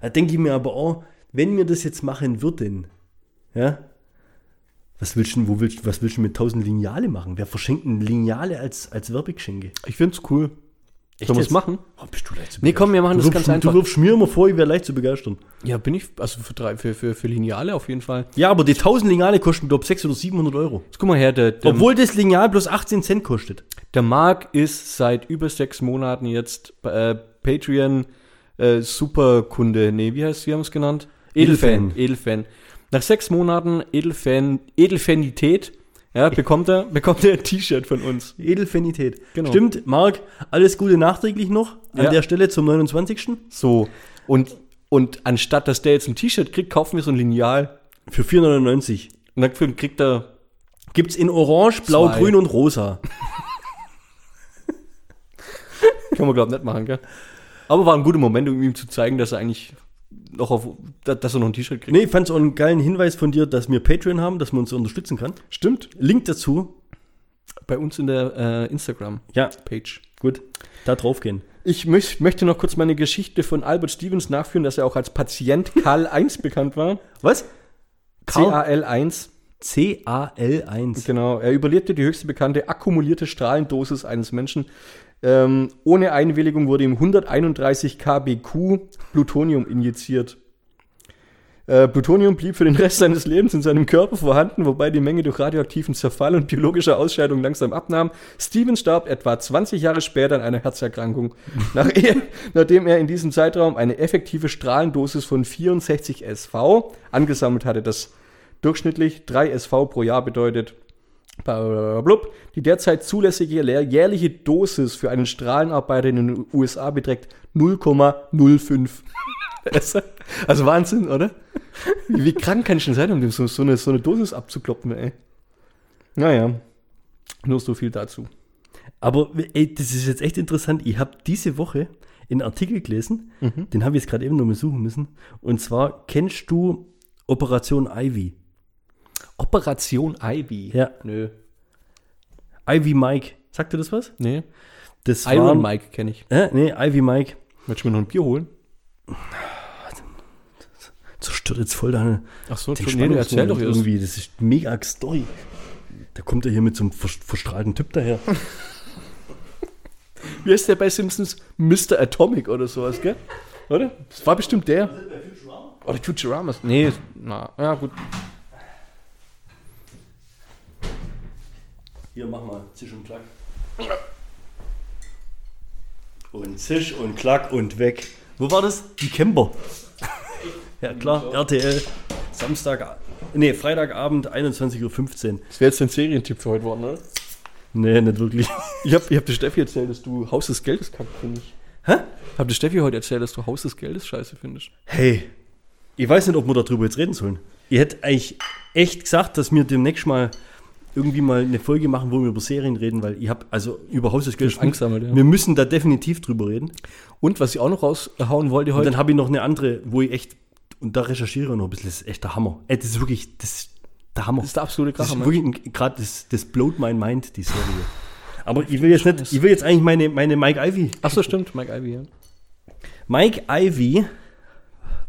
Da denke ich mir aber auch, wenn wir das jetzt machen würden, ja, was willst du, denn- wo willst, du- was willst du mit 1000 Lineale machen? Wer verschenkt denn Lineale als, als Werbegeschenke? Ich find's cool. Sollen wir's jetzt? machen? Oh, bist du leicht zu Nee, komm, wir machen du das wirfst, ganz einfach. Du wirfst mir immer vor, ich wäre leicht zu begeistern. Ja, bin ich, also für, drei, für, für, für Lineale auf jeden Fall. Ja, aber die 1000 Lineale kosten, glaube ich, 600 oder 700 Euro. Jetzt guck mal her, der, der, Obwohl das Lineal bloß 18 Cent kostet. der Marc ist seit über sechs Monaten jetzt äh, Patreon äh, Superkunde. Nee, wie heißt wie haben wir es genannt? Edelfan. Edelfan. Edelfan. Nach sechs Monaten Edelfan, Edelfanität, ja, bekommt er, bekommt er ein T-Shirt von uns. Edelfanität. Genau. Stimmt, Marc, alles Gute nachträglich noch an Ja. der Stelle zum 29. So. Und, und anstatt, dass der jetzt ein T-Shirt kriegt, kaufen wir so ein Lineal. Für 4,99. Und dafür kriegt er Gibt's in Orange, Blau, Zwei. Grün und Rosa. Kann man, glaube ich, nicht machen, gell? Aber war ein guter Moment, um ihm zu zeigen, dass er eigentlich noch auf, da- dass er noch ein T-Shirt kriegt. Nee, ich fand's auch einen geilen Hinweis von dir, dass wir Patreon haben, dass man uns unterstützen kann. Stimmt. Link dazu. Bei uns in der äh, Instagram-Page. Ja, gut. Da drauf gehen. Ich möch, möchte noch kurz meine Geschichte von Albert Stevens nachführen, dass er auch als Patient Karl 1 bekannt war. Was? Karl- CAL1. C-A-L-1. Genau. Er überlebte die höchste bekannte akkumulierte Strahlendosis eines Menschen. Ähm, ohne Einwilligung wurde ihm 131 kBq Plutonium injiziert. Äh, Plutonium blieb für den Rest seines Lebens in seinem Körper vorhanden, wobei die Menge durch radioaktiven Zerfall und biologische Ausscheidung langsam abnahm. Stevens starb etwa 20 Jahre später an einer Herzerkrankung, nach er, nachdem er in diesem Zeitraum eine effektive Strahlendosis von 64 SV angesammelt hatte. Das durchschnittlich 3 SV pro Jahr bedeutet. Die derzeit zulässige jährliche Dosis für einen Strahlenarbeiter in den USA beträgt 0,05. also Wahnsinn, oder? Wie, krank kann ich denn sein, um so, so, eine, so eine Dosis abzukloppen, ey? Naja, nur so viel dazu. Aber ey, das ist jetzt echt interessant. Ich habe diese Woche einen Artikel gelesen, den habe ich jetzt gerade eben noch mal suchen müssen. Und zwar, kennst du Operation Ivy? Operation Ivy. Ja. Nö. Ivy Mike. Sagt dir das was? Nee. Das Iron waren- Mike kenne ich. Äh, nee, Ivy Mike. Möchtest du mir noch ein Bier holen? Zerstört jetzt voll deine. Ach so, den nee, erzähl doch irgendwie. Das ist mega Story. Da kommt er hier mit so einem vers verstrahlten Typ daher. Wie heißt der bei Simpsons? Mr. Atomic oder sowas, gell? Oder? Das war bestimmt der. Oder Futuramas. Nee, na, ja gut. Hier, mach mal. Zisch und Klack. Und Zisch und Klack und weg. Wo war das? Die Camper. ja, klar. RTL. Samstag. Nee, Freitagabend, 21.15 Uhr. Das wäre jetzt ein Serientipp für heute worden, oder? Nee, nicht wirklich. Ich hab, ich hab der Steffi erzählt, dass du Haus des Geldes kackt, finde ich. Hä? Hab dir Steffi heute erzählt, dass du Haus des Geldes scheiße findest? Hey, ich weiß nicht, ob wir darüber jetzt reden sollen. Ihr hättet eigentlich echt gesagt, dass wir demnächst mal irgendwie mal eine Folge machen, wo wir über Serien reden, weil ich habe also über Haus des Geldes Angst ja. Wir müssen da definitiv drüber reden. Und was ich auch noch raushauen wollte Und heute. dann habe ich noch eine andere, wo ich echt und da recherchiere ich noch ein bisschen. Das ist echt der Hammer. Ey, das ist wirklich das ist der Hammer. das ist der absolute Das Kracher. ist Mann. wirklich gerade das, das blowt my mind, die Serie. Aber ich will jetzt nicht, ich will jetzt eigentlich meine, meine Mike Ivy. Ach so, stimmt, Mike Ivy, ja. Mike Ivy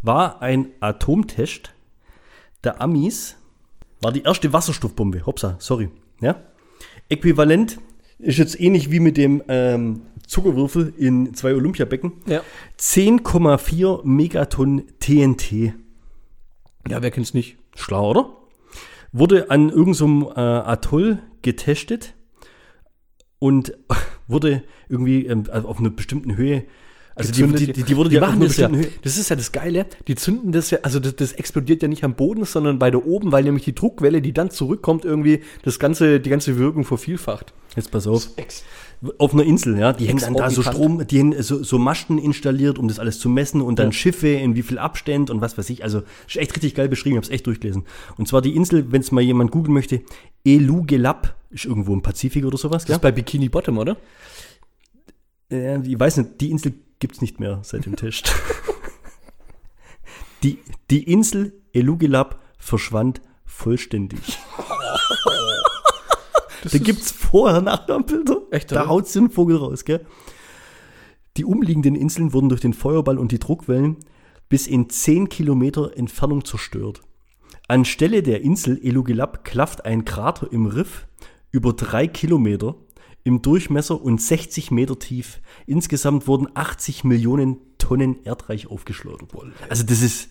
war ein Atomtest der Amis, war die erste Wasserstoffbombe. Hopsa, sorry. Ja? Äquivalent ist jetzt ähnlich wie mit dem ähm, Zuckerwürfel in zwei Olympiabecken. Ja. 10,4 Megatonnen TNT. Ja, wer kennt's nicht? Schlau, oder? Wurde an irgendeinem äh, Atoll getestet und wurde irgendwie ähm, auf einer bestimmten Höhe. Also die, die, die, die wurde die machen das ja. Das ist ja das Geile. Die zünden das ja, also das, das explodiert ja nicht am Boden, sondern bei der oben, weil nämlich die Druckwelle, die dann zurückkommt, irgendwie das ganze, die ganze Wirkung vervielfacht. Jetzt pass auf. Auf einer Insel, ja, die haben dann da so. Strom, die haben so, so Masten installiert, um das alles zu messen und dann Ja. Schiffe in wie viel Abstand und was weiß ich. Also ist echt richtig geil beschrieben, ich habe es echt durchgelesen. Und zwar die Insel, wenn es mal jemand googeln möchte, Elugelab, ist irgendwo im Pazifik oder sowas, Das ja? ist bei Bikini Bottom, oder? Äh, ich weiß nicht, die Insel gibt's nicht mehr seit dem Test. die, die Insel Elugelab verschwand vollständig. da gibt's vorher Nachbarbilder. Echt, Da oder? haut's den Vogel raus, gell? Die umliegenden Inseln wurden durch den Feuerball und die Druckwellen bis in 10 Kilometer Entfernung zerstört. Anstelle der Insel Elugelab klafft ein Krater im Riff über drei Kilometer im Durchmesser und 60 Meter tief. Insgesamt wurden 80 Millionen Tonnen Erdreich aufgeschleudert. Also das ist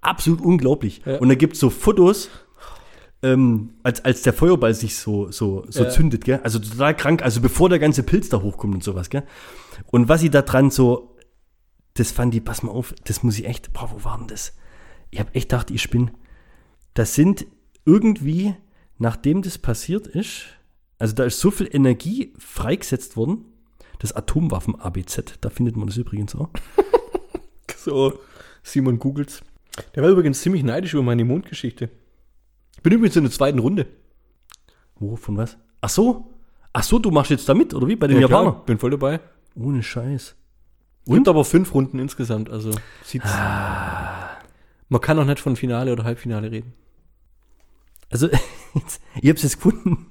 absolut unglaublich. Ja. Und da gibt es so Fotos, ähm, als, als der Feuerball sich so, so, so Ja. zündet, gell? Also total krank, also bevor der ganze Pilz da hochkommt und sowas, gell? Und was sie da dran so, das fand ich, pass mal auf, das muss ich echt, boah, wo war denn das? Ich habe echt gedacht, ich spinne. Das sind irgendwie, nachdem das passiert ist, also da ist so viel Energie freigesetzt worden, das Atomwaffen-ABZ, da findet man das übrigens auch. So, Simon googelt's. Der war übrigens ziemlich neidisch über meine Mondgeschichte. Ich bin übrigens in der zweiten Runde. Wo, von was? Ach so, ach so, du machst jetzt da mit, oder wie, bei den Japanern? klar, bin voll dabei. Ohne Scheiß. Und aber fünf Runden insgesamt, also sieht's. Ah. Man kann auch nicht von Finale oder Halbfinale reden. Also, jetzt, ich habe es jetzt gefunden.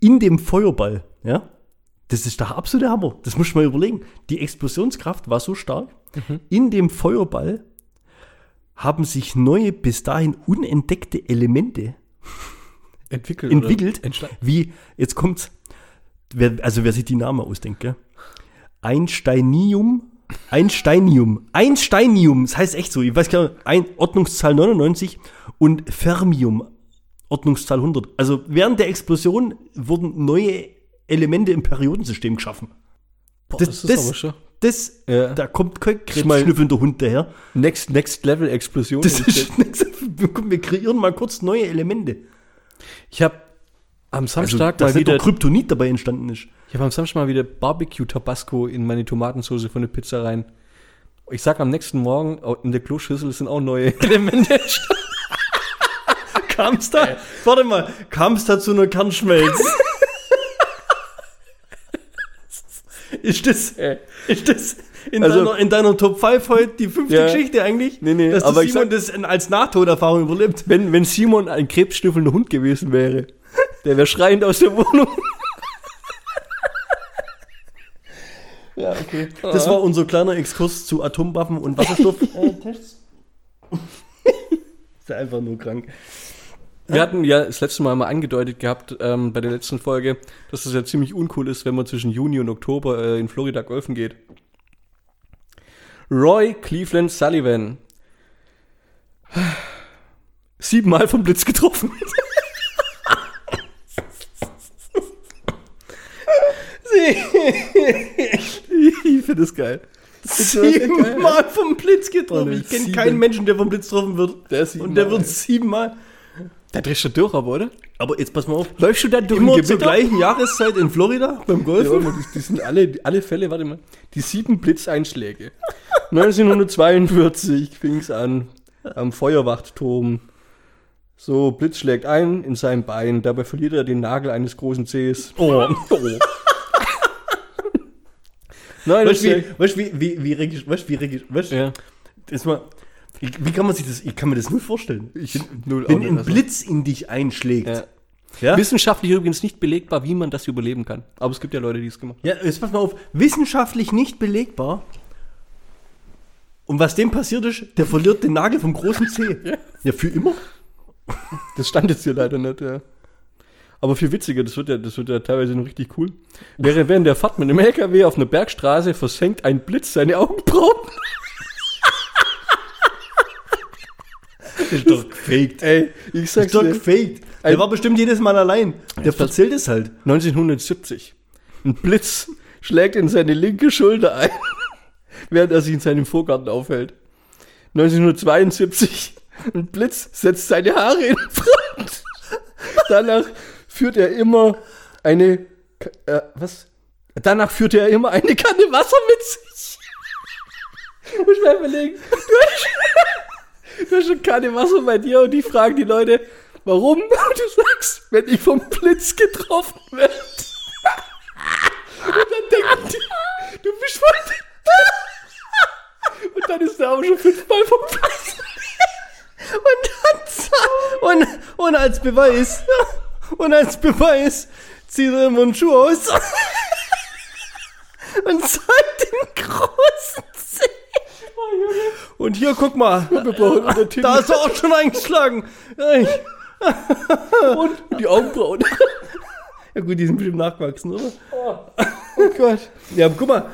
In dem Feuerball, ja, das ist der absolute Hammer. Das muss ich mal überlegen. Die Explosionskraft war so stark. In dem Feuerball haben sich neue, bis dahin unentdeckte Elemente Entwickelt. entwickelt, wie, jetzt kommt's, wer, also wer sich die Namen ausdenkt, gell? Einsteinium, Einsteinium, Einsteinium, das heißt echt so, ich weiß gar nicht, ein, Ordnungszahl 99 und Fermium, Ordnungszahl 100. Also während der Explosion wurden neue Elemente im Periodensystem geschaffen. Boah, das- das, ist das- aber schon. Das, Ja. da kommt kein krebsschnüffelnder Hund daher. Next, next Level Explosion. Das ist, wir kreieren mal kurz neue Elemente. ich habe am Samstag dass mal wieder, Kryptonit dabei entstanden ist. ich habe am Samstag mal wieder Barbecue Tabasco in meine Tomatensauce von der Pizza rein. Ich sag am nächsten Morgen oh, in der Kloschüssel sind auch neue Elemente. Kam es da? Warte mal, kam es da zu einer Kernschmelz? ist das, ist das in, Also- deiner, in deiner Top 5 heute die fünfte Ja. Geschichte eigentlich? Nee, nee, dass aber aber ich Simon das als Nahtoderfahrung überlebt. wenn, wenn Simon ein krebsschnüffelnder Hund gewesen wäre, der wäre schreiend aus der Wohnung. ja, okay. Das war unser kleiner Exkurs zu Atomwaffen und Wasserstofftests. ist ja einfach nur krank. Wir hatten ja das letzte Mal mal angedeutet gehabt ähm, bei der letzten Folge, dass es ja ziemlich uncool ist, wenn man zwischen Juni und Oktober äh, in Florida golfen geht. Roy Cleveland Sullivan. Siebenmal vom Blitz getroffen. ich finde das geil. Siebenmal vom Blitz getroffen. Ich kenne keinen Menschen, der vom Blitz getroffen wird. Der Und der wird siebenmal. Da drehst du durch, aber, oder? Aber jetzt pass mal auf. Läufst du da durch Immer zur gleichen Jahreszeit in Florida beim Ja, Golfen? aber die, die sind alle, alle Fälle, warte mal, die sieben Blitzeinschläge. 1942 fing es an, am Feuerwachtturm. So, Blitz schlägt ein in sein Bein, dabei verliert er den Nagel eines großen Zehs. Oh. Nein, Weißt das du, wie, weißt, wie, wie, wie, regisch- weißt, wie, regisch- weißt, ja. das mal, ich- wie kann man sich das, ich kann mir das nur vorstellen. Ich, null Wenn ein also. Blitz in dich einschlägt. Ja. Ja? Wissenschaftlich übrigens nicht belegbar, wie man das überleben kann. Aber es gibt ja Leute, die es gemacht haben. Ja, jetzt pass mal auf. Wissenschaftlich nicht belegbar. Und was dem passiert ist, der verliert den Nagel vom großen Zeh. Ja, für immer? Das stand jetzt hier leider nicht, ja. Aber viel witziger, das wird ja, das wird ja teilweise noch richtig cool. Wäre während der Fahrt mit einem LKW auf einer Bergstraße versenkt ein Blitz seine Augenbrauen. Das ist doch gefaked. Ey, ich Das sag's ist doch dir. gefaked. Der Ein- war bestimmt jedes Mal allein. Der das- erzählt es halt. 1970. Ein Blitz schlägt in seine linke Schulter ein, während er sich in seinem Vorgarten aufhält. 1972. Ein Blitz setzt seine Haare in Brand. Danach führt er immer eine, äh, was? Danach führte er immer eine Kanne Wasser mit sich. Muss ich mal überlegen. Du hast, du hast eine Kanne Wasser bei dir und die fragen die Leute, warum? Du sagst, wenn ich vom Blitz getroffen werde. Und dann denken die, du bist voll. Und dann ist der auch schon fünfmal vom Blitz. Und, dann, und, und als Beweis, und als Beweis zieht er immer einen Schuh aus und zeigt den großen Zeh. Und hier, guck mal, da ist er auch schon eingeschlagen. Und die Augenbrauen. Ja gut, die sind bestimmt nachgewachsen, oder? Oh Gott. Ja, aber guck mal,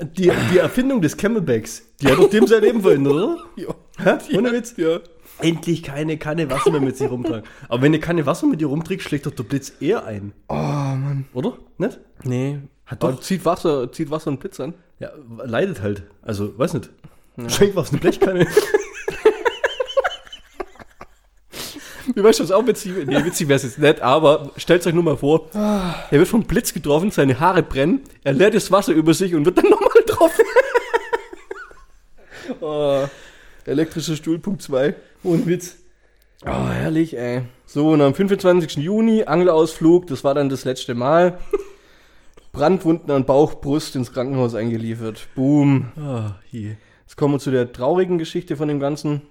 die, die Erfindung des Camelbacks, die hat doch dem sein Leben verändert, oder? Ja. Hä? Ohne Witz? Ja. Endlich keine Kanne Wasser mehr mit sich rumtragen. Aber wenn eine Kanne Wasser mit dir rumträgst, schlägt doch der Blitz eher ein. Oh Mann. Oder? Nicht? Nee. Hat doch. doch- zieht Wasser, zieht Wasser und Blitz an. Ja, leidet halt. Also, weiß nicht. Wahrscheinlich war es eine Blechkanne. Du weißt, was auch witzig Nee, witzig wäre es jetzt nicht, aber stellt euch nur mal vor, er wird vom Blitz getroffen, seine Haare brennen, er leert das Wasser über sich und wird dann nochmal getroffen. oh, elektrischer Stuhl, Punkt 2. Ohne Witz. Oh, herrlich, ey. So, und am 25. Juni, Angelausflug, das war dann das letzte Mal. Brandwunden an Bauch, Brust ins Krankenhaus eingeliefert. Boom. Ah, hier. Jetzt kommen wir zu der traurigen Geschichte von dem Ganzen.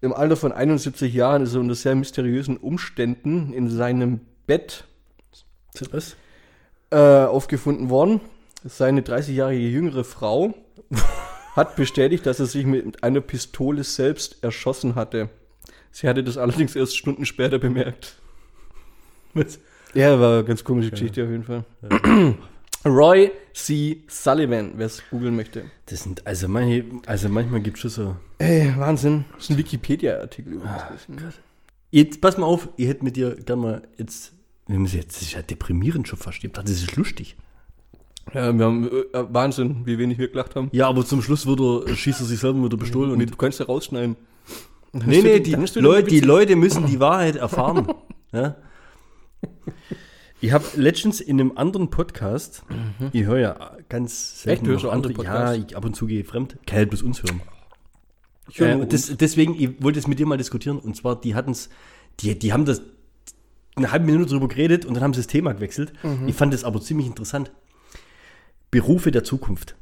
Im Alter von 71 Jahren ist er unter sehr mysteriösen Umständen in seinem Bett äh, aufgefunden worden. Seine 30-jährige jüngere Frau hat bestätigt, dass er sich mit einer Pistole selbst erschossen hatte. Sie hatte das allerdings erst Stunden später bemerkt. Was? Ja, war eine ganz komische Geschichte auf jeden Fall. Roy C. Sullivan, wer es googeln möchte. Das sind, also, manche, also manchmal gibt es schon so. Ey, Wahnsinn. Das ist ein Wikipedia-Artikel übrigens. Jetzt, pass mal auf, ihr hättet mit dir gerne mal jetzt. jetzt das ist ja deprimierend schon fast. Ich dachte, das ist lustig. Ja, wir haben äh, Wahnsinn, wie wenig wir gelacht haben. Ja, aber zum Schluss wird er, schießt er sich selber mit der Pistole. Nee, Und du kannst ja rausschneiden. Nee, nee, die, Leute, die Leute müssen die Wahrheit erfahren. ja? Ich habe letztens in einem anderen Podcast, ich höre ja ganz selten Mhm. Echt? Andere ja, Podcasts? ich ab und zu gehe fremd, kann halt bloß uns hören. Ich höre Äh, das, deswegen, ich wollte es mit dir mal diskutieren. Und zwar, die hatten es, die, die haben das eine halbe Minute drüber geredet und dann haben sie das Thema gewechselt. Mhm. Ich fand das aber ziemlich interessant. Berufe der Zukunft.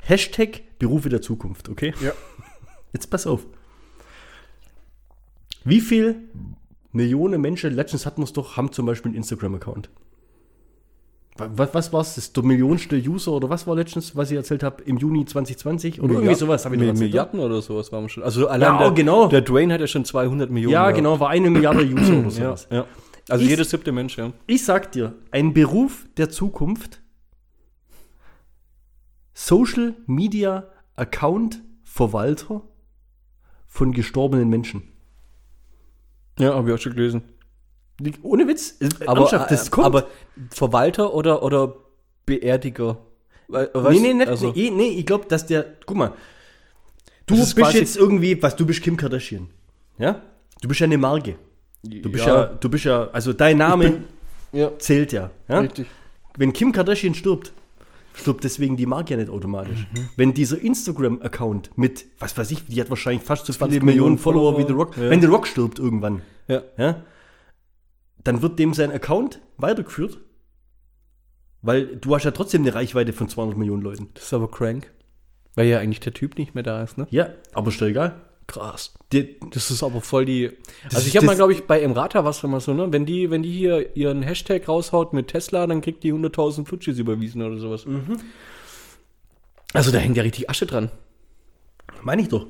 Hashtag Berufe der Zukunft, okay? Ja. Jetzt pass auf. Wie viel Millionen Menschen, letztens hatten wir es doch, haben zum Beispiel einen Instagram-Account? Was, was war es? Das ist der millionste User oder was war letztens, was ich erzählt habe, im Juni 2020? Oder irgendwie sowas habe ich erzählt. Milliarden oder sowas waren wir schon. Also allein Ja, der, genau. der Dwayne hat ja schon 200 Millionen. Ja, gehabt. genau, war eine Milliarde User oder Ja, sowas. ja. Also Ich- jeder siebte Mensch, ja. Ich sag dir, ein Beruf der Zukunft, Social Media Account Verwalter von gestorbenen Menschen. Ja, habe ich auch schon gelesen. Ohne Witz, äh, Aber, das äh, kommt. aber Verwalter oder, oder Beerdiger? We- weißt nee, nee, nicht, also, nee, nee, ich glaube, dass der, guck mal, du bist jetzt irgendwie, was, du bist Kim Kardashian, ja? Du bist ja eine Marke. Du bist ja, du bist ja, also dein Name ja, zählt ja. ja? richtig. Wenn Kim Kardashian stirbt, stirbt deswegen die Marke ja nicht automatisch. Mhm. Wenn dieser Instagram-Account mit, was weiß ich, die hat wahrscheinlich fast so 20 viele Millionen Millionen Follower wie The Follower, Rock. ja. Wenn The Rock stirbt irgendwann, Ja. ja, dann wird dem sein Account weitergeführt, weil du hast ja trotzdem eine Reichweite von 200 Millionen Leuten. Das ist aber crank. Weil ja eigentlich der Typ nicht mehr da ist, ne? Ja, aber ist doch egal. Krass. Die, Das ist aber voll die. Das also ich habe mal, glaube ich, bei Emrata was immer so, ne? Wenn die, wenn die hier ihren Hashtag raushaut mit Tesla, dann kriegt die 100.000 Flutschis überwiesen oder sowas. Mhm. Also da hängt ja richtig Asche dran. meine ich doch.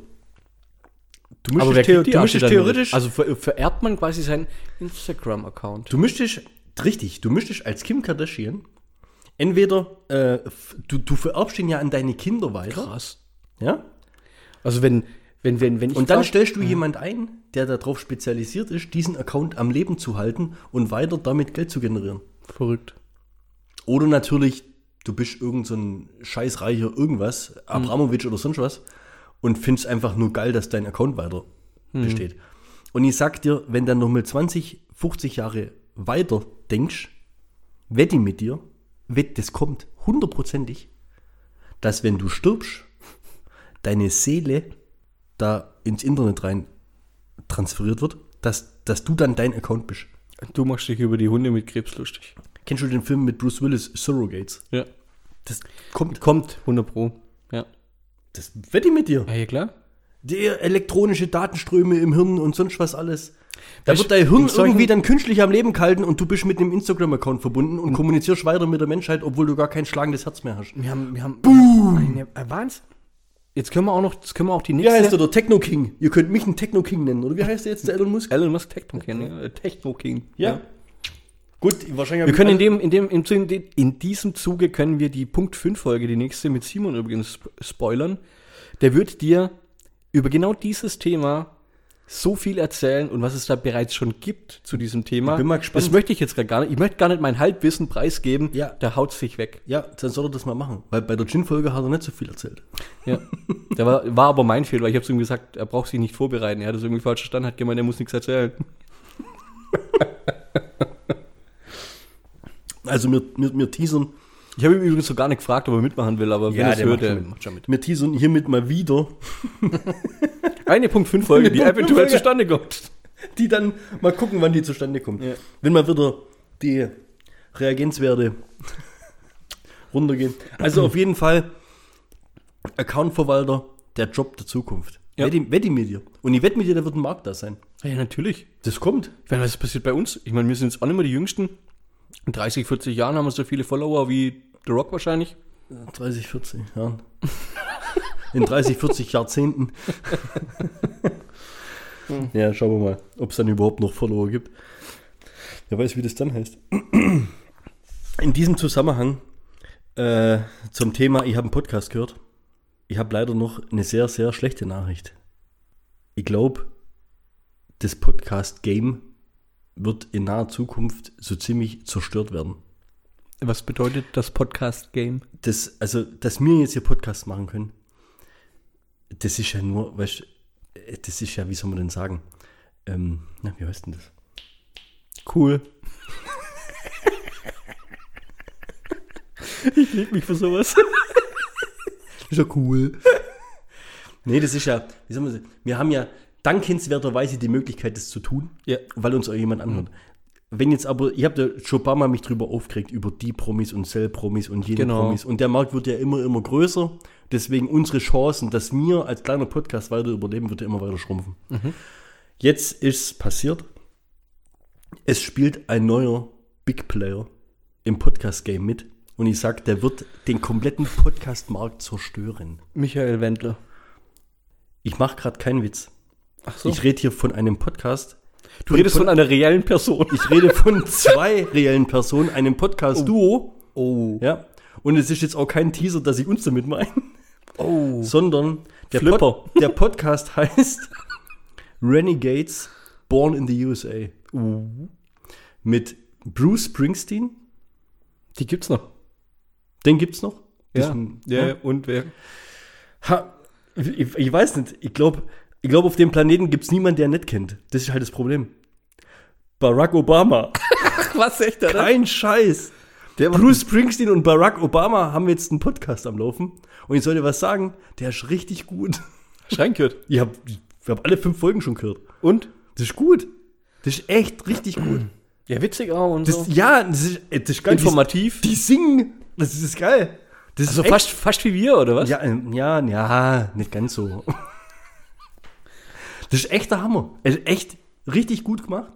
Du aber müsstest, die du müsstest theoretisch? Also ver vererbt man quasi seinen Instagram-Account. du müsstest, richtig, du müsstest als Kim Kardashian entweder, äh, du, du vererbst ihn ja an deine Kinder weiter, Krass. ja, Also wenn, wenn, wenn, wenn Und dann grad- stellst du jemand ein, der darauf spezialisiert ist, diesen Account am Leben zu halten und weiter damit Geld zu generieren. verrückt. Oder natürlich, du bist irgend so ein scheißreicher irgendwas, Abramowitsch oder sonst was, und findest einfach nur geil, dass dein Account weiter besteht. Und ich sag dir, wenn dann noch mal 20, 50 Jahre weiter denkst, wette ich mit dir, wett, das kommt hundertprozentig, dass wenn du stirbst, deine Seele da ins Internet rein transferiert wird, dass, dass du dann dein Account bist. Du machst dich über die Hunde mit Krebs lustig. Kennst du den Film mit Bruce Willis, Surrogates? Ja. Das kommt, Kommt, 100 Pro. Ja. das wette ich mit dir. Ja, ja klar. Die elektronische Datenströme im Hirn und sonst was alles. Da Weißt wird dein Hirn irgendwie dann künstlich am Leben gehalten und du bist mit einem Instagram-Account verbunden und kommunizierst weiter mit der Menschheit, obwohl du gar kein schlagendes Herz mehr hast. Wir haben, wir haben Boom. Eine, äh, Wahnsinn. Jetzt können wir auch noch, jetzt können wir auch die Wie nächste. heißt der, der Techno King? Ihr könnt mich einen Techno King nennen. Oder wie heißt der jetzt, der Elon Musk? Elon Musk Techno King. Ja. Techno King. Ja. Gut, wahrscheinlich. Wir können in dem, in dem, in, in, diesem Zuge können wir die Punkt 5 Folge, die nächste mit Simon übrigens sp- spoilern. Der wird dir über genau dieses Thema so viel erzählen und was es da bereits schon gibt zu diesem Thema. Ich bin mal gespannt. Das möchte ich jetzt gar nicht. Ich möchte gar nicht mein Halbwissen preisgeben. Ja. Der haut sich weg. Ja, dann soll er das mal machen. Weil bei der Gin-Folge hat er nicht so viel erzählt. Ja. Der war, war aber mein Fehler, weil ich habe zu ihm gesagt, er braucht sich nicht vorbereiten. Er hat das irgendwie falsch verstanden, hat gemeint, er muss nichts erzählen. Also wir, wir, wir teasern, Ich habe ihn übrigens so gar nicht gefragt, ob er mitmachen will, aber wenn Ja, er es der hört, macht mit. macht schon mit. wir teasern hiermit mal wieder, Eine Punkt 5 Folge, die eventuell zustande kommt. die dann mal gucken, wann die zustande kommt. Ja. Wenn mal wieder die Reagenzwerte runtergehen. Also auf jeden Fall Accountverwalter, der Job der Zukunft. Ja. Wette, wette mit dir. Und ich wette mit dir, da wird ein Markt da sein. Ja, natürlich. Das kommt. Wenn was passiert bei uns? Ich meine, wir sind jetzt auch nicht mehr die Jüngsten. In 30, 40 Jahren haben wir so viele Follower wie The Rock wahrscheinlich. 30, 40 Jahren. In 30, 40 Jahrzehnten. ja, schauen wir mal, ob es dann überhaupt noch Follower gibt. Wer weiß, wie das dann heißt. In diesem Zusammenhang äh, zum Thema, ich habe einen Podcast gehört. Ich habe leider noch eine sehr, sehr schlechte Nachricht. Ich glaube, das Podcast-Game wird in naher Zukunft so ziemlich zerstört werden. Was bedeutet das Podcast-Game? das, also, dass wir jetzt hier Podcast machen können, das ist ja nur, weißt du, das ist ja, wie soll man denn sagen? Ähm, na, wie heißt denn das? Cool. ich leg mich für sowas. Ist ja cool. nee, das ist ja, wie soll man sagen? Wir haben ja dankenswerterweise die Möglichkeit, das zu tun, Ja. weil uns auch jemand anhört. Wenn jetzt aber, ich habe da schon ein paar Mal mich drüber aufgeregt, über die Promis und Cell-Promis und jene Genau. Promis. Und der Markt wird ja immer, immer größer. Deswegen unsere Chancen, dass wir als kleiner Podcast weiter überleben, wird ja immer weiter schrumpfen. Jetzt ist passiert. Es spielt ein neuer Big Player im Podcast-Game mit. Und ich sag, der wird den kompletten Podcast-Markt zerstören. Michael Wendler. Ich mache gerade keinen Witz. Ach so. Ich rede hier von einem Podcast. du redest von einer reellen Person. Ich rede von zwei reellen Personen, einem Podcast-Duo. Oh. Ja. Und es ist jetzt auch kein Teaser, dass ich uns damit meine, Oh. sondern der. Pod, der Podcast heißt Renegades Born in the USA. Mit Bruce Springsteen. Die gibt's noch. Den gibt's noch. Ja. Diesen- ja. Und wer? Ha, ich, ich weiß nicht. Ich glaube, Ich glaube, auf dem Planeten gibt es niemanden, der ihn nicht kennt. Das ist halt das Problem. Barack Obama. Was echt, oder? Kein Scheiß. Der war- Bruce Springsteen und Barack Obama haben jetzt einen Podcast am Laufen. Und ich sollte was sagen, der ist richtig gut. Schreien gehört. Ich habe hab alle fünf Folgen schon gehört. Und? Das ist gut. Das ist echt richtig gut. Ja, witzig auch und Das, so. ja, das ist, das ist geil. Informativ. Die, die singen. Das ist geil. Das also ist fast, fast wie wir, oder was? Ja, ähm, ja, ja, nicht ganz so. Das ist echt der Hammer. Also echt richtig gut gemacht.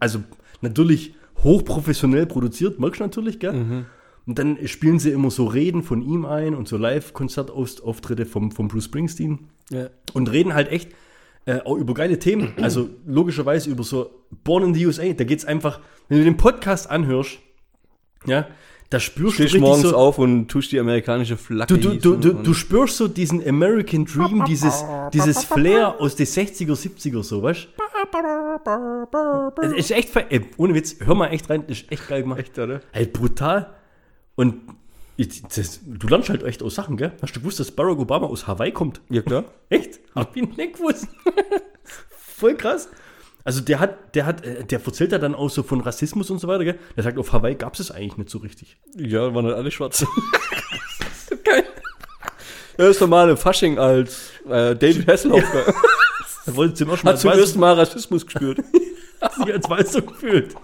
Also natürlich hochprofessionell produziert, merkst du natürlich, gell? Und dann spielen sie immer so Reden von ihm ein und so Live-Konzertauftritte vom, vom Bruce Springsteen Ja. und reden halt echt äh, auch über geile Themen. Also logischerweise über so Born in the USA. Da geht's einfach, wenn du den Podcast anhörst, ja, da spürst Stehst du richtig morgens so, auf und tust die amerikanische Flagge. Du, du, du, du, spürst so diesen American Dream, dieses, dieses Flair aus den 60er, 70er, so, weißt du? Es ist echt, ey, ohne Witz, hör mal echt rein, das ist echt geil gemacht. Echt, oder? Halt brutal. Und ich, das, du lernst halt echt aus Sachen, gell? Hast du gewusst, dass Barack Obama aus Hawaii kommt? Ja, klar. Echt? Hab ich nicht gewusst. Voll krass. Also der hat, der hat, äh, der erzählt ja dann auch so von Rassismus und so weiter, gell? Der sagt, auf Hawaii gab es eigentlich nicht so richtig. Ja, waren halt alle schwarz. Geil. Ja, das normale Fasching als äh, David Hasselhoff Da wollte zum ersten Mal hat zum ersten Mal Rassismus gespürt. sich als Weißer gefühlt.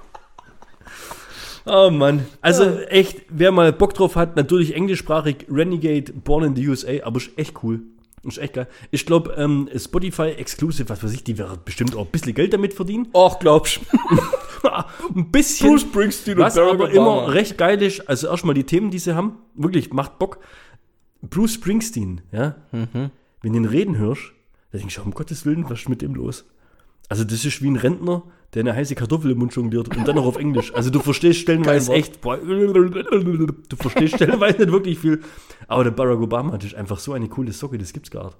Oh Mann. Also echt, wer mal Bock drauf hat, natürlich englischsprachig Renegade Born in the USA, aber ist echt cool. Ist echt geil. Ich glaube, ähm, Spotify Exclusive, was weiß ich, die werden bestimmt auch ein bisschen Geld damit verdienen. Och, glaubst ein bisschen. Bruce Springsteen was Barack aber immer recht geil ist, also erstmal die Themen, die sie haben, wirklich, macht Bock. Bruce Springsteen, ja, wenn du ihn reden hörst, da denkst du, um Gottes Willen, was ist mit dem los? Also das ist wie ein Rentner, der eine heiße Kartoffel im Mund jongliert und dann noch auf Englisch. Also du verstehst stellenweise echt, boah, du verstehst stellenweise nicht wirklich viel. Aber der Barack Obama, ist einfach so eine coole Socke, das gibt's gar nicht.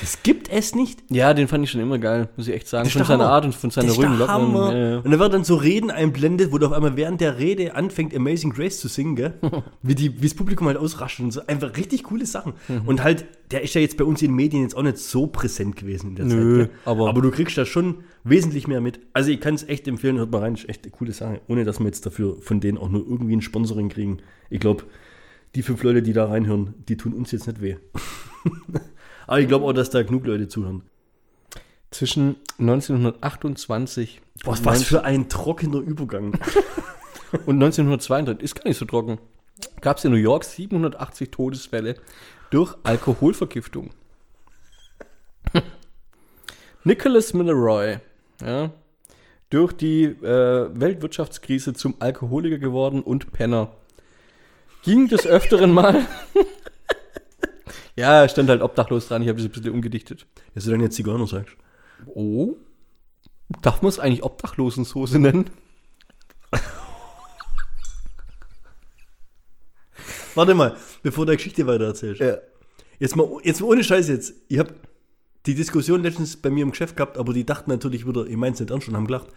Das gibt es nicht. Ja, den fand ich schon immer geil, muss ich echt sagen. Von seiner. Art und von seiner Das ist der ruhigen Locken. Hammer. Ja, ja. Und da wird dann so Reden einblendet, wo du auf einmal während der Rede anfängt, Amazing Grace zu singen, gell? wie, die, wie das Publikum halt ausrascht und so. Einfach richtig coole Sachen. Mhm. Und halt, der ist ja jetzt bei uns in den Medien jetzt auch nicht so präsent gewesen in der Nö, Zeit. Gell? aber- aber du kriegst da schon wesentlich mehr mit. Also ich kann es echt empfehlen, hört mal rein, ist echt eine coole Sache. Ohne dass wir jetzt dafür von denen auch nur irgendwie ein Sponsoring kriegen. Ich glaube, die fünf Leute, die da reinhören, die tun uns jetzt nicht weh. aber ich glaube auch, dass da genug Leute zuhören. Zwischen 1928 Boah, und was für ein trockener Übergang. Und 1932 ist gar nicht so trocken. Gab es in New York 780 Todesfälle durch Alkoholvergiftung. Nicholas Milleroy, ja, durch die äh, Weltwirtschaftskrise zum Alkoholiker geworden und Penner. Ging des Öfteren mal. ja, stand halt obdachlos dran, ich habe das ein bisschen umgedichtet. Dass du dann jetzt Zigeuner sagst. Oh. Darf man es eigentlich Obdachlosensoße nennen? Warte mal, bevor du die Geschichte weiter erzählst. Ja. Jetzt, mal, jetzt mal ohne Scheiß jetzt. Ich habe die Diskussion letztens bei mir im Geschäft gehabt, aber die dachten natürlich wieder, ich mein's nicht ernst und haben gelacht.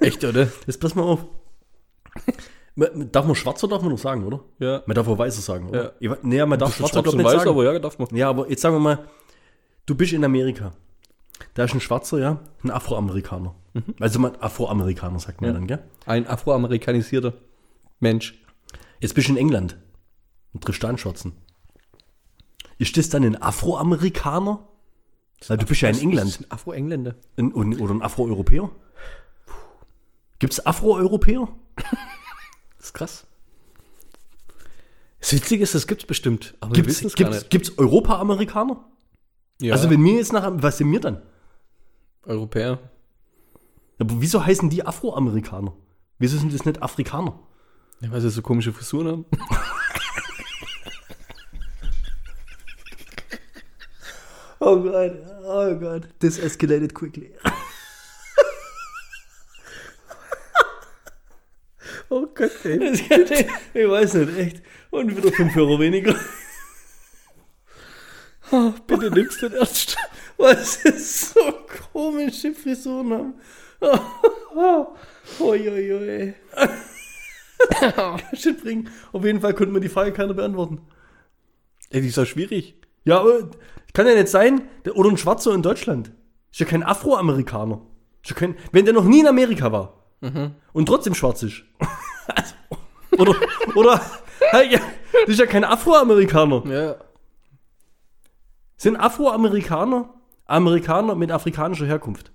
Echt, oder? Jetzt pass mal auf. Man- Darf man schwarzer darf man noch sagen, oder? Ja. Man darf auch weißer sagen, oder? Ja. Nee, man darf schwarzer und nicht weiß, sagen. aber ja, darf man. Ja, aber jetzt sagen wir mal, du bist in Amerika. Da ist ein Schwarzer, ja, ein Afroamerikaner. Also man Afroamerikaner sagt man Ja. dann, gell? Ein afroamerikanisierter Mensch. Jetzt bist du in England und triffst da einen Schwarzen. Ist das dann ein Afroamerikaner? Weil du bist ja in England. ein Afro-Engländer. Ein, oder ein Afroeuropäer? Gibt es Afroeuropäer? Das ist krass. Das Witzige ist, das gibt's bestimmt. Aber Gibt wir es wissen es gar gibt's, nicht. gibt's Europa-Amerikaner? Ja, Also wenn mir jetzt nach, was sind wir dann? Europäer. Aber wieso heißen die Afroamerikaner? Wieso sind das nicht Afrikaner? Ja, weil sie so komische Frisuren haben. Oh Gott, oh Gott, this escalated quickly. Oh Gott, ey. ich weiß nicht, echt. Und wieder 5 Euro weniger. Bitte nimmst du den ernst. Was ist so komische Frisuren haben. Uiuiui. Shit bringen. Auf jeden Fall konnte mir die Frage keiner beantworten. Ey, die ist auch schwierig. Ja, aber kann ja nicht sein, der, oder ein Schwarzer in Deutschland. Ist ja kein Afroamerikaner. Ist ja kein, wenn der noch nie in Amerika war und trotzdem schwarz ist. also, oder, oder, hey, ja, das ist ja kein Afroamerikaner. Ja. Sind Afroamerikaner Amerikaner mit afrikanischer Herkunft?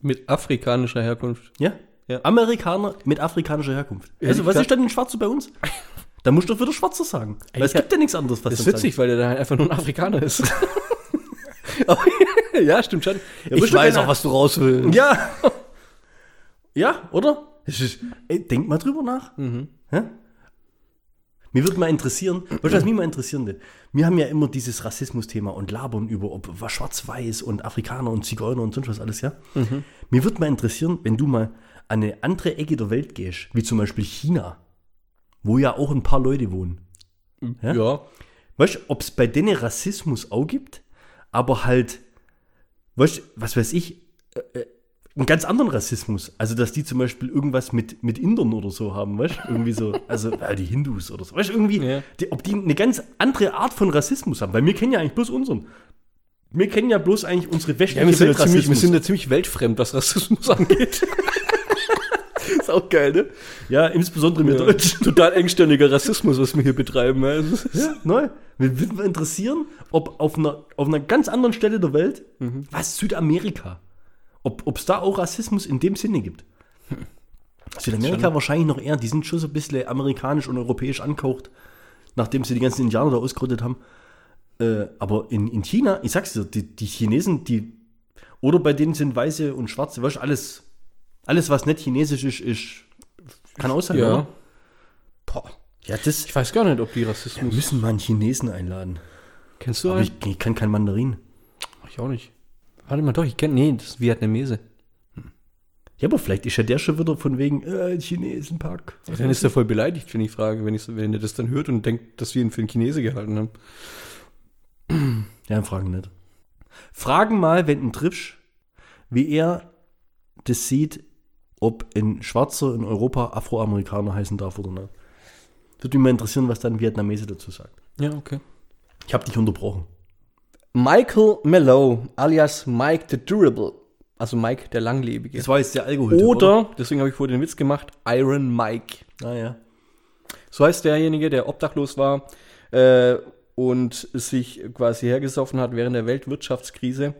Mit afrikanischer Herkunft. Ja? Ja. Amerikaner mit afrikanischer Herkunft. Also, was ist denn ein Schwarzer bei uns? Da musst du doch wieder Schwarzer sagen. Weil es gibt ja nichts anderes, was Das ist witzig, weil der dann einfach nur ein Afrikaner ist. Aber, ja, stimmt schon. Ja, ich weiß auch, was du raus willst. sagen. Ja. Ja, oder? Ist, ey, denk mal drüber nach. Mhm. Mir würde mal interessieren, weißt du, was mich mal interessieren würde? Wir haben ja immer dieses Rassismus-Thema und labern über, ob was schwarz-weiß und Afrikaner und Zigeuner und sonst was alles, ja? Mhm. Mir würde mal interessieren, wenn du mal an eine andere Ecke der Welt gehst, wie zum Beispiel China, wo ja auch ein paar Leute wohnen. Ja? Ja. Weißt du, ob es bei denen Rassismus auch gibt, aber halt, weißt du, was weiß ich, äh, äh, einen ganz anderen Rassismus. Also, dass die zum Beispiel irgendwas mit, mit Indern oder so haben, weißt du? Irgendwie so, also äh, die Hindus oder so. Weißt du, irgendwie, Ja. die, ob die eine ganz andere Art von Rassismus haben. Weil wir kennen ja eigentlich bloß unseren. Wir kennen ja bloß eigentlich unsere westliche Ja, wir, sind ja ziemlich, wir sind ja ziemlich weltfremd, was Rassismus angeht. ist auch geil, ne? ja, insbesondere mit Deutschen. Total engstirniger Rassismus, was wir hier betreiben. ja. Also, Ja, neu. Mir würde mal interessieren, ob auf einer, auf einer ganz anderen Stelle der Welt, was Südamerika, ob es da auch Rassismus in dem Sinne gibt. Südamerika wahrscheinlich noch eher, die sind schon so ein bisschen amerikanisch und europäisch angehaucht, nachdem sie die ganzen Indianer da ausgerottet haben. Äh, aber in, in China, ich sag's dir, die, die Chinesen, die, oder bei denen sind Weiße und Schwarze, weißt alles, alles, was nicht chinesisch ist, ist kann sein, Ja. oder? Boah. Ja, das Ich weiß gar nicht, ob die Rassismus. müssen mal einen Chinesen einladen. Kennst du Aber einen? ich, ich kann kein Mandarin. Ich auch nicht. Warte mal, doch, ich kenne. Nee, das ist Vietnamese. Ja, aber vielleicht ist ja der schon wieder von wegen äh, Chinesenpack. Ja, dann ist er voll beleidigt, wenn ich frage, wenn, ich, wenn er das dann hört und denkt, dass wir ihn für einen Chinese gehalten haben. Ja, fragen nicht. Fragen mal, wenn ihn triffst, wie er das sieht, ob ein Schwarzer in Europa Afroamerikaner heißen darf oder nicht. Würde mich mal interessieren, was dann Vietnamese dazu sagt. Ja, okay. Ich habe dich unterbrochen. Michael Mellow, alias Mike the Durable. Also Mike der Langlebige. Das war jetzt der Alkohol. Oder, deswegen habe ich vorhin den Witz gemacht, Iron Mike. Ah, ja. So heißt derjenige, der obdachlos war äh, und sich quasi hergesoffen hat während der Weltwirtschaftskrise.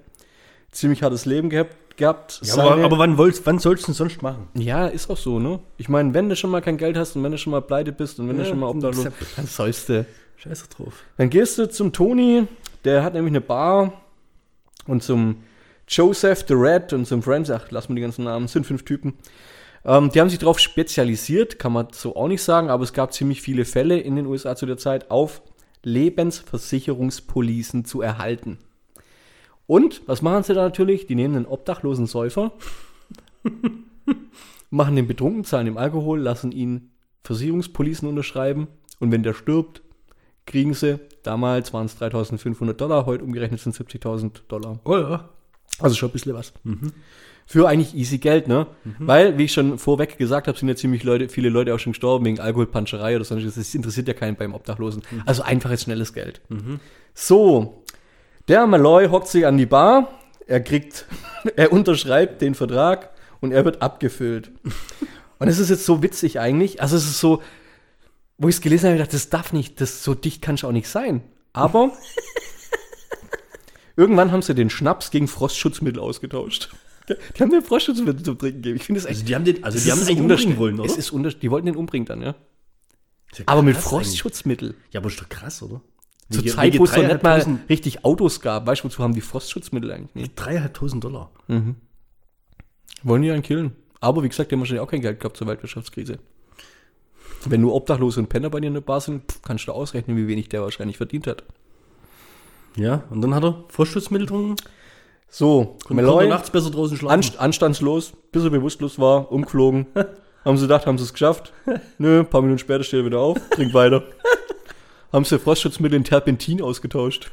Ziemlich hartes Leben gehabt. gehabt. ja aber, aber wann, wollt's, wann sollst du denn sonst machen? ja, ist auch so, ne? Ich meine, wenn du schon mal kein Geld hast und wenn du schon mal pleite bist und wenn du Ja, schon mal obdachlos dann- dann sollst du. Scheiße drauf. Dann gehst du zum Toni, der hat nämlich eine Bar und zum Joseph the Red und zum Friends, ach, lass mal die ganzen Namen, sind fünf Typen. Ähm, die haben sich darauf spezialisiert, kann man so auch nicht sagen, aber es gab ziemlich viele Fälle in den USA zu der Zeit, auf Lebensversicherungspolicen zu erhalten. Und was machen sie da natürlich? Die nehmen einen obdachlosen Säufer, machen den betrunken, zahlen ihm Alkohol, lassen ihn Versicherungspolicen unterschreiben und wenn der stirbt, kriegen sie, damals waren es 3500 Dollar, heute umgerechnet sind 70.000 Dollar. Oh ja. Also schon ein bisschen was. Für eigentlich easy Geld, ne? Weil, wie ich schon vorweg gesagt habe, sind ja ziemlich Leute, viele Leute auch schon gestorben wegen Alkoholpanscherei oder sonstiges. Das interessiert ja keinen beim Obdachlosen. Also einfaches, schnelles Geld. So, der Malloy hockt sich an die Bar, er kriegt, er unterschreibt den Vertrag und er wird abgefüllt. Und es ist jetzt so witzig eigentlich. Also es ist so, wo ich es gelesen habe, ich dachte, das darf nicht, das so dicht kann es auch nicht sein. Aber irgendwann haben sie den Schnaps gegen Frostschutzmittel ausgetauscht. Die haben den Frostschutzmittel zum Trinken gegeben. Ich finde das echt. Also die haben den, also die haben den umbringen wollen, oder? Es ist Unterschied. Die wollten den umbringen dann, ja. Ja Aber mit krass eigentlich. Frostschutzmittel. Ja, aber ist doch krass, oder? Zur Wegen- Zeit, wo es noch nicht mal 3.500 richtig Autos gab. Weißt du, wozu haben die Frostschutzmittel eigentlich nicht? Dreieinhalbtausend Dollar. Wollen die einen killen. Aber wie gesagt, die haben wahrscheinlich auch kein Geld gehabt zur Weltwirtschaftskrise. Wenn nur Obdachlose und Penner bei dir in der Bar sind, pff, kannst du ausrechnen, wie wenig der wahrscheinlich verdient hat. Ja, und dann hat er Frostschutzmittel getrunken. So, Und Malloy, nachts besser draußen schlafen. anst anstandslos, bis er bewusstlos war, umgeflogen. haben sie gedacht, haben sie es geschafft? Nö, ein paar Minuten später steht er wieder auf, trinkt weiter. haben sie Frostschutzmittel in Terpentin ausgetauscht.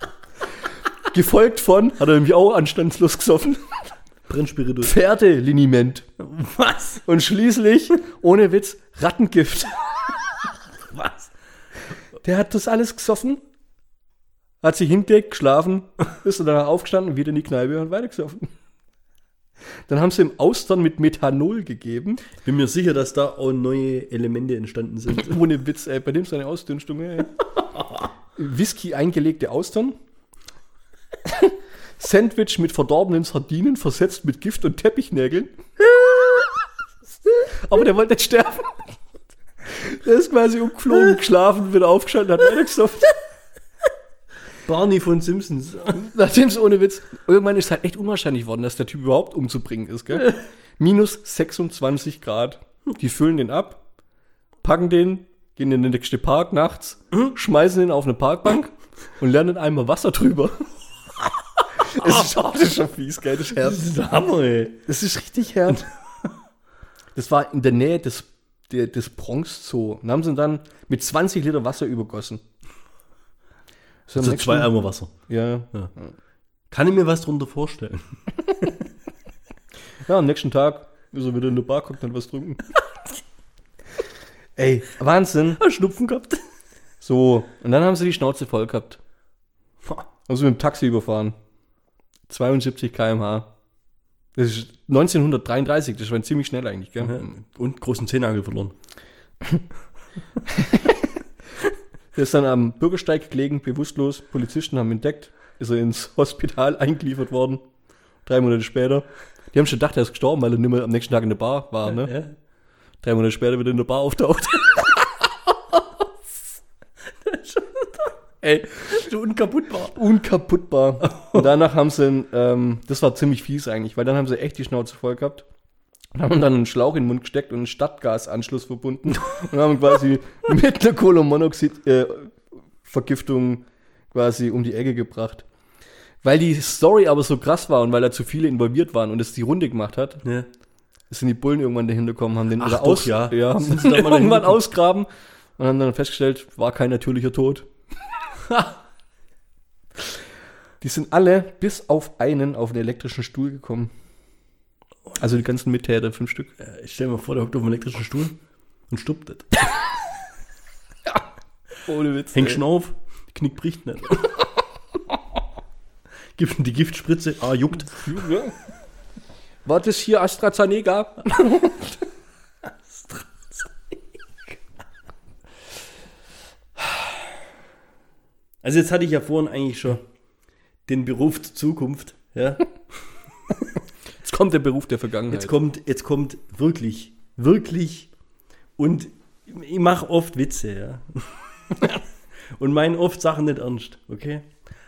Gefolgt von, hat er nämlich auch anstandslos gesoffen, Brennspiritus. Pferdeliniment. Was? Und schließlich, ohne Witz, Rattengift. Was? Der hat das alles gesoffen, hat sich hingelegt, geschlafen, ist dann danach aufgestanden, wieder in die Kneipe und weitergesoffen. Dann haben sie ihm Austern mit Methanol gegeben. Bin mir sicher, dass da auch neue Elemente entstanden sind. Ohne Witz, ey, bei dem ist eine Ausdünstung, ey. Whisky eingelegte Austern. Sandwich mit verdorbenen Sardinen, versetzt mit Gift und Teppichnägeln. Aber der wollte nicht sterben. Der ist quasi umgeflogen, geschlafen, wieder aufgestanden, hat weitergesoffen. Barney von Simpsons. Nachdem es ohne Witz, irgendwann ist es halt echt unwahrscheinlich worden, dass der Typ überhaupt umzubringen ist, gell? Minus 26 Grad. Die füllen den ab, packen den, gehen in den nächsten Park nachts, schmeißen den auf eine Parkbank und lernen einmal Wasser drüber. Es ist, das ist schon fies, gell? Das ist Das ist Hammer, ey. Das ist richtig herb. Das war in der Nähe des, der, des Bronx Zoo. Und haben sie ihn dann mit 20 Liter Wasser übergossen. So, Also zwei Eimer Wasser. Ja, Kann ich mir was drunter vorstellen? Ja, am nächsten Tag ist er wieder in der Bar, guckt dann was trinken. Ey, Wahnsinn. Schnupfen gehabt. So, und dann haben sie die Schnauze voll gehabt. Haben sie mit dem Taxi überfahren. 72 km/h. Das ist 1933, das war ziemlich schnell eigentlich, gell? Und großen Zehennagel verloren. Der ist dann am Bürgersteig gelegen, bewusstlos. Polizisten haben ihn entdeckt, ist er ins Hospital eingeliefert worden. Drei Monate später. Die haben schon gedacht, er ist gestorben, weil er nicht mehr am nächsten Tag in der Bar war, ne? Ja. Drei Monate später wieder in der Bar auftaucht. Ey, So unkaputtbar. unkaputtbar. Und danach haben sie, ähm, das war ziemlich fies eigentlich, weil dann haben sie echt die Schnauze voll gehabt. Und haben dann einen Schlauch in den Mund gesteckt und einen Stadtgasanschluss verbunden. Und haben quasi mit einer Kohlenmonoxid-Vergiftung quasi um die Ecke gebracht. Weil die Story aber so krass war und weil da zu viele involviert waren und es die Runde gemacht hat, Ja. sind die Bullen irgendwann dahinter gekommen, haben den Ach doch, aus, ja. ja haben irgendwann ausgraben und haben dann festgestellt, war kein natürlicher Tod. die sind alle bis auf einen auf den elektrischen Stuhl gekommen. Also die ganzen Mittäter, fünf Stück. Ich stell mir vor, der hockt auf dem elektrischen Stuhl und stuppt nicht. Ohne Witz. Hängt schon auf, Knick bricht nicht. Gibt die Giftspritze, ah, juckt. War das hier AstraZeneca? Also jetzt hatte ich ja vorhin eigentlich schon den Beruf zur Zukunft. Ja. Jetzt kommt der Beruf der Vergangenheit. Jetzt kommt, jetzt kommt wirklich, wirklich und ich mache oft Witze, ja. und meine oft Sachen nicht ernst, okay?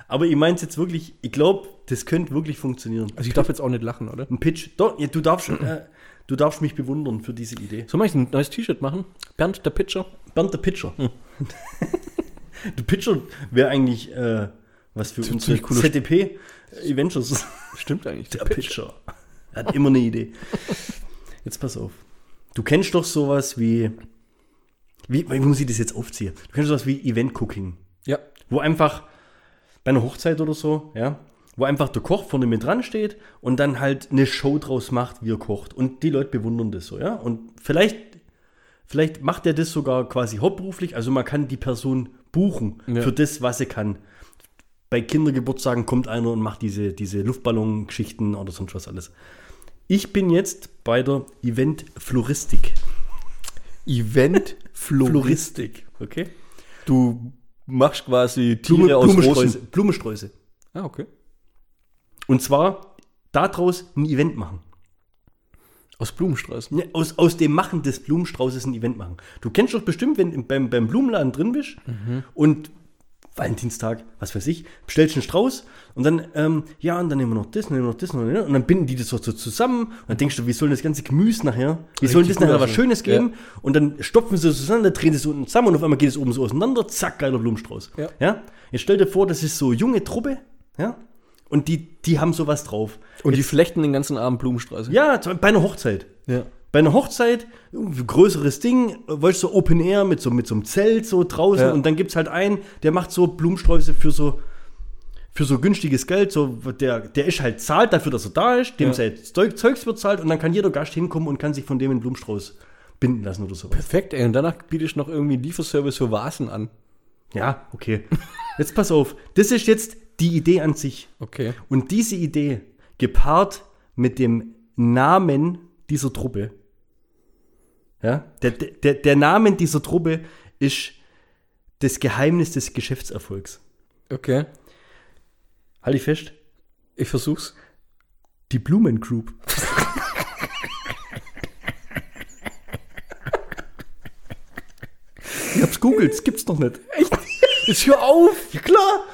Aber ich meine es jetzt wirklich, ich glaube, das könnte wirklich funktionieren. also ich darf jetzt auch nicht lachen, oder? Ein Pitch, doch, ja, du darfst, äh, du darfst mich bewundern für diese Idee. Soll ich ein neues T-Shirt machen? Bernd, der Pitcher. Bernd der Pitcher. der Pitcher wäre eigentlich äh, was für ziemlich cooler ZDP Adventures. Stimmt eigentlich. Der Pitcher. Er hat immer eine Idee. Jetzt pass auf. Du kennst doch sowas wie. Wie, wie muss ich das jetzt aufziehen? Du kennst sowas wie Event-Cooking. Ja. Wo einfach bei einer Hochzeit oder so, ja, wo einfach der Koch vorne mit dran steht und dann halt eine Show draus macht, wie er kocht. Und die Leute bewundern das so, ja. Und vielleicht, vielleicht macht er das sogar quasi hauptberuflich. Also man kann die Person buchen Ja. für das, was sie kann. Bei Kindergeburtstagen kommt einer und macht diese, diese Luftballon-Geschichten oder sonst was alles. Ich bin jetzt bei der Event-Floristik. Event Floristik. Okay? Du machst quasi Tiere Blume, aus Blumensträuße. Rosen. Blumensträuße. Ah, okay. Und zwar daraus ein Event machen. Aus Blumensträußen. Ja, aus, aus dem Machen des Blumenstraußes ein Event machen. Du kennst doch bestimmt, wenn du beim, beim Blumenladen drin bist und Valentinstag, was weiß ich, bestellst einen Strauß und dann, ähm, ja, und dann nehmen wir noch das, nehmen wir noch das, und, dann, und dann binden die das so, so zusammen und dann denkst du, wie soll das ganze Gemüse nachher, wie soll das nachher was. Schönes geben und dann stopfen sie es zusammen, dann drehen sie es unten zusammen und auf einmal geht es oben so auseinander, zack, geiler Blumenstrauß. Ja. ja? Jetzt stell dir vor, das ist so junge Truppe, ja, und die, die haben sowas drauf. Und die flechten den ganzen Abend Blumensträuße. Ja, bei einer Hochzeit. Ja. Bei einer Hochzeit, größeres Ding, weißt du, so Open Air mit so, mit so einem Zelt so draußen Ja. und dann gibt's halt einen, der macht so Blumensträuße für so, für so günstiges Geld, so, der, der ist halt zahlt dafür, dass er da ist, dem Ja. sein Zeug, Zeugs wird zahlt und dann kann jeder Gast hinkommen und kann sich von dem einen Blumenstrauß binden lassen oder sowas. Perfekt, ey. Und danach biete ich noch irgendwie einen Lieferservice für Vasen an. Ja, okay. Jetzt pass auf. Das ist jetzt die Idee an sich. Okay. Und diese Idee gepaart mit dem Namen dieser Truppe. Ja, der, der, der Name dieser Truppe ist das Geheimnis des Geschäftserfolgs. Okay. Halt ich fest. Ich versuch's. Die Blumen Group. ich hab's googelt, das gibt's noch nicht. Echt? Jetzt hör auf! Ja klar.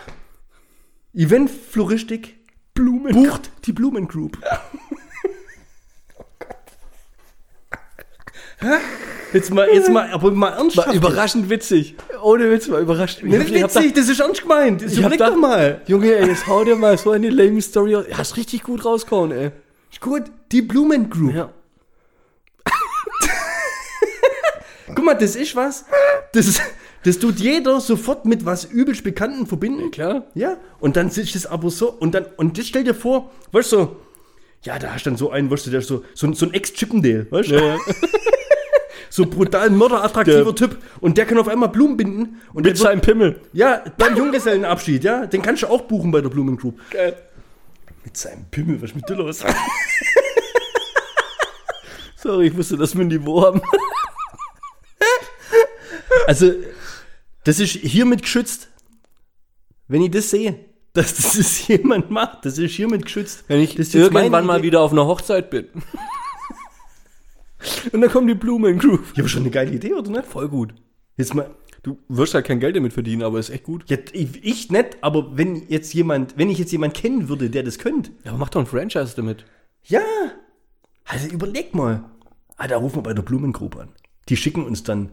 Event Floristik Blumen. bucht die Blumen Group. Hä? Jetzt mal, jetzt mal, aber mal ernsthaft. War überraschend witzig. Ohne Witz, war überraschend. Nicht Ich hab witzig, das ist ernst gemeint. Ich hab Überleg da- doch mal. Junge, ey, jetzt hau dir mal so eine lame Story aus. Hast richtig gut rausgehauen, ey. Ist gut, die Blumen Group. Ja. Guck mal, das ist was. Das, das tut jeder sofort mit was übelst Bekannten verbinden. Klar. Ja, und dann ist das aber so, und dann, und das stell dir vor, weißt du, so, ja, da hast du dann so einen, weißt du, der ist so, so, ein- so ein Ex-Chippendale, weißt du? Ja, ja. So brutal mörderattraktiver Der- Typ. Und der kann auf einmal Blumen binden. Und Mit seinem Pimmel. ja, beim Junggesellenabschied, ja, den kannst du auch buchen bei der Blumen Group. Geil. Mit seinem Pimmel, was ist mit dir los? Sorry, ich wusste, dass wir ein Niveau haben. Also, das ist hiermit geschützt. Wenn ich das sehe, dass das ist jemand macht, das ist hiermit geschützt. Wenn ich irgendwann mal wieder auf einer Hochzeit bin. Und dann kommen die Blumen Group. Ja, aber schon eine geile Idee, oder nicht? Voll gut. Jetzt mal, Du wirst halt kein Geld damit verdienen, aber ist echt gut. ja, ich, ich nicht, aber wenn jetzt jemand, wenn ich jetzt jemand kennen würde, der das könnte. Ja, aber mach doch ein Franchise damit. Ja. Also überleg mal. Ah, da rufen wir bei der Blumen Group an. Die schicken uns dann.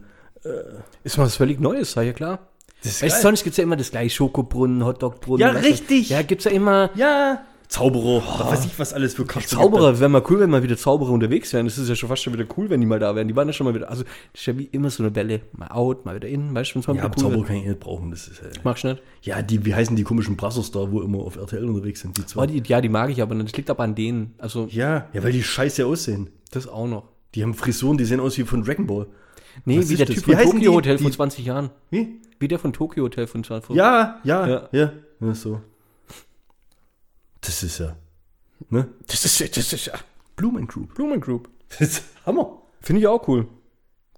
Ist mal was völlig Neues, sei ja klar. Das Weißt sonst gibt's ja immer das gleiche Schokobrunnen, Hotdogbrunnen. Ja, richtig. Ja, gibt's ja immer. Ja. Zauberer. Was weiß ich, was alles für Karten Zauberer, wäre mal cool, wenn mal wieder Zauberer unterwegs wären. Das ist ja schon fast schon wieder cool, wenn die mal da wären. Die waren ja schon mal wieder. Also, das ist ja wie immer so eine Welle. Mal out, mal wieder in. Weißt du, wenn's mal Ja, cool Zauberer wird. kann ich nicht brauchen. Das ist halt. Magst du nicht? Ja, die, wie heißen die komischen Brassers da, wo immer auf RTL unterwegs sind, die zwei. Oh, die, ja, die mag ich aber. Das liegt aber an denen. Also, Ja, ja, weil die scheiße aussehen. das auch noch. Die haben Frisuren, die sehen aus wie von Dragon Ball. Nee, Was wie der das? Typ von Tokyo? Hotel Die- von 20 Jahren. Wie? Wie der von Tokyo Hotel von 20 Ja, ja, Ja. ja, ja. so. Das ist ja. Ne? Das ist, das ist ja. Blumen Group. Blumen Group. Das ist Hammer. Finde ich auch cool.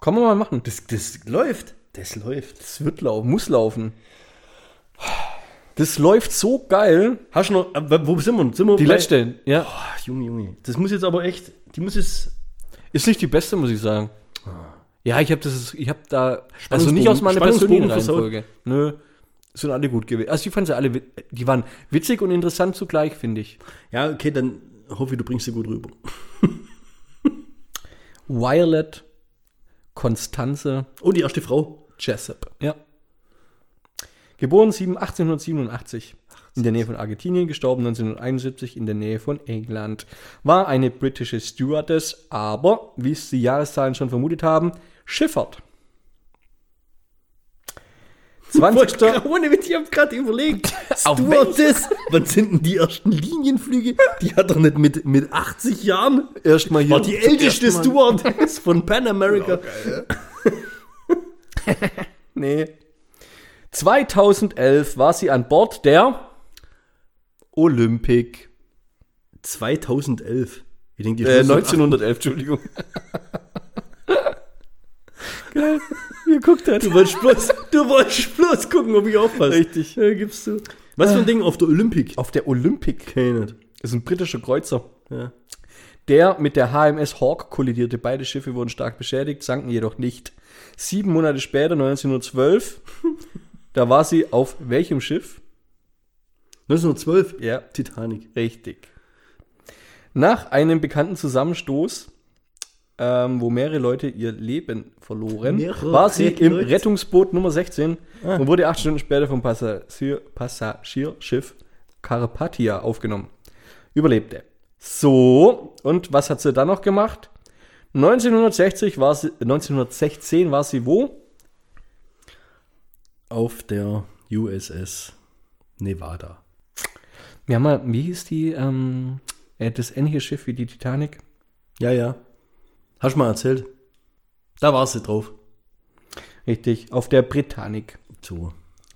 Kann man mal machen. Das, das läuft. Das läuft. Das wird laufen, muss laufen. Das läuft so geil. Hast du noch, äh, wo sind wir? Sind wir Die bei- letzte, ja. Ach, Junge, Junge. Das muss jetzt aber echt, die muss jetzt, Ist nicht die beste, muss ich sagen. Ja, ich habe das, ich habe da, also nicht aus meiner persönlichen. Reihenfolge. Nö, sind alle gut gewesen. Also ich fand sie alle, die waren witzig und interessant zugleich, finde ich. ja, okay, dann hoffe ich, du bringst sie gut rüber. Violet, Konstanze, Oh, die erste Frau. Jessup. Ja. Geboren 7, 1887 in der Nähe von Argentinien, gestorben 1971 in der Nähe von England. War eine britische Stewardess, aber, wie es die Jahreszahlen schon vermutet haben, schiffert. 20. Ohne Witz, ich hab gerade überlegt. Stewardess. Wann sind denn die ersten Linienflüge? Die hat doch nicht mit, mit 80 Jahren. Erstmal hier. War die älteste Stewardess von Pan America. Nee. 2011 war sie an Bord der Olympic. 2011. Ich denke, die Äh, Schluss- 1911, Entschuldigung. Geil. Ihr guckt halt. Du wolltest bloß, du wolltest bloß gucken, ob ich aufpasse. Richtig. Ja, gibst du. Was für ein Ding auf der Olympic? Auf der Olympic. Nicht. Das ist ein britischer Kreuzer. Ja. Der mit der HMS Hawk kollidierte. Beide Schiffe wurden stark beschädigt, sanken jedoch nicht. Sieben Monate später, 1912, da war sie auf welchem Schiff? 1912. Ja, Titanic. richtig. Nach einem bekannten Zusammenstoß, ähm, wo mehrere Leute ihr Leben verloren, Mehrere war sie im Leute. Rettungsboot Nummer 16 Ah. und wurde acht Stunden später vom Passagier, Passagierschiff Carpathia aufgenommen. Überlebte. So, und was hat sie dann noch gemacht? 1960 war sie, 1916 war sie wo? Auf der USS Nevada. Wir haben mal, wie hieß die, ähm, äh, das ähnliche Schiff wie die Titanic? Ja, ja. Hast du mal erzählt? Da war sie drauf. Richtig, auf der Britannic. So.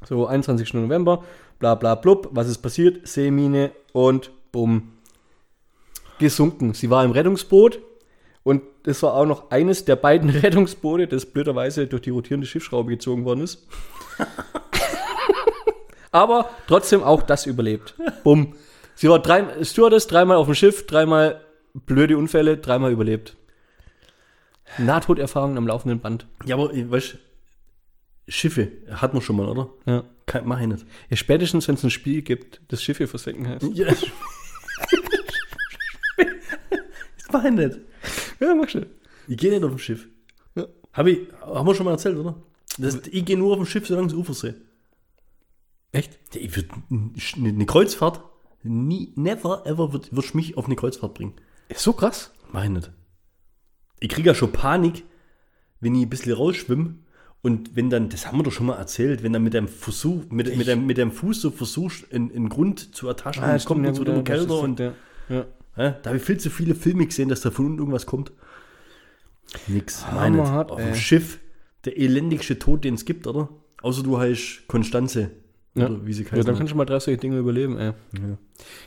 So, 21. November, bla bla blub. Was ist passiert? Seemine und bumm. Gesunken. Sie war im Rettungsboot und das war auch noch eines der beiden Rettungsboote, das blöderweise durch die rotierende Schiffsschraube gezogen worden ist. Aber trotzdem auch das überlebt. Bumm. Sie war drei, Stewardess, dreimal auf dem Schiff, dreimal blöde Unfälle, dreimal überlebt. Nahtoderfahrung am laufenden Band. Ja, aber weißt Schiffe hat man schon mal, oder? Ja. Kann, mach ich nicht. ja spätestens, wenn es ein Spiel gibt, das Schiffe versenken heißt. Ja. das mach ich nicht. Ja, mach schnell. Ich gehe nicht auf dem Schiff. Ja. Hab ich, haben wir schon mal erzählt, oder? Das, ich gehe nur auf dem Schiff, solange es Ufer sehe. Echt? Ich würde eine eine Kreuzfahrt, nie, never ever wird, würdest mich auf eine Kreuzfahrt bringen. Ist so krass. Mach ich nicht. Ich kriege ja schon Panik, wenn ich ein bisschen rausschwimme und wenn dann, das haben wir doch schon mal erzählt, wenn dann mit deinem Versuch, mit, mit, deinem, mit deinem Fuß so versuchst, einen, Grund zu ertaschen, und es kommt jetzt wieder kälter und ja. ja. Ja, da habe ich viel zu viele Filme gesehen, dass da von unten irgendwas kommt. Nix. Hammerhart, Auf dem Schiff der elendigste Tod, den es gibt, oder? Außer du heißt Konstanze. Ja. Oder wie sie Ja, heißt. dann kannst du mal drei solche Dinge überleben, ey. Ja.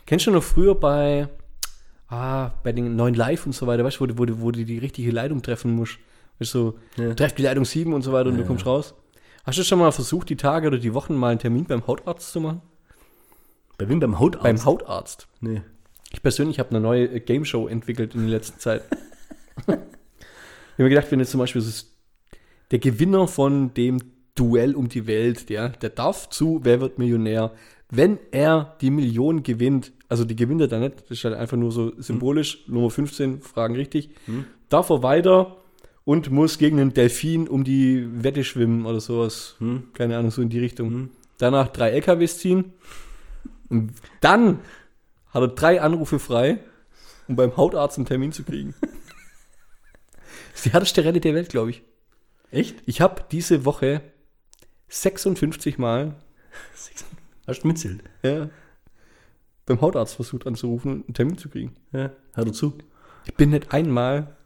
Kennst du noch früher bei, ah, bei den neuen Live und so weiter, weißt du, wo, du- wo, du- wo du die richtige Leitung treffen musst? Weißt du, so, Ja. treff die Leitung 7 und so weiter und du kommst raus. Hast du schon mal versucht, die Tage oder die Wochen mal einen Termin beim Hautarzt zu machen? Bei wem? Beim Hautarzt? Beim Hautarzt. Nee. Ich persönlich habe eine neue äh, Game Show entwickelt in der letzten Zeit. ich habe mir gedacht, wenn jetzt zum Beispiel so der Gewinner von dem Duell um die Welt, der, der darf zu Wer wird Millionär, wenn er die Million gewinnt, also die gewinnt er dann nicht, das ist halt einfach nur so symbolisch, Nummer 15, Fragen richtig, darf er weiter und muss gegen einen Delfin um die Wette schwimmen oder sowas. Keine Ahnung, so in die Richtung. Danach drei LKWs ziehen. Und dann hat er drei Anrufe frei, um beim Hautarzt einen Termin zu kriegen. das ist die härteste Rallye der Welt, glaube ich. Echt? Ich habe diese Woche 56 Mal Hast du mitzählt? ja, beim Hautarzt versucht anzurufen und einen Termin zu kriegen. Ja. Hör dazu. Ich bin nicht einmal,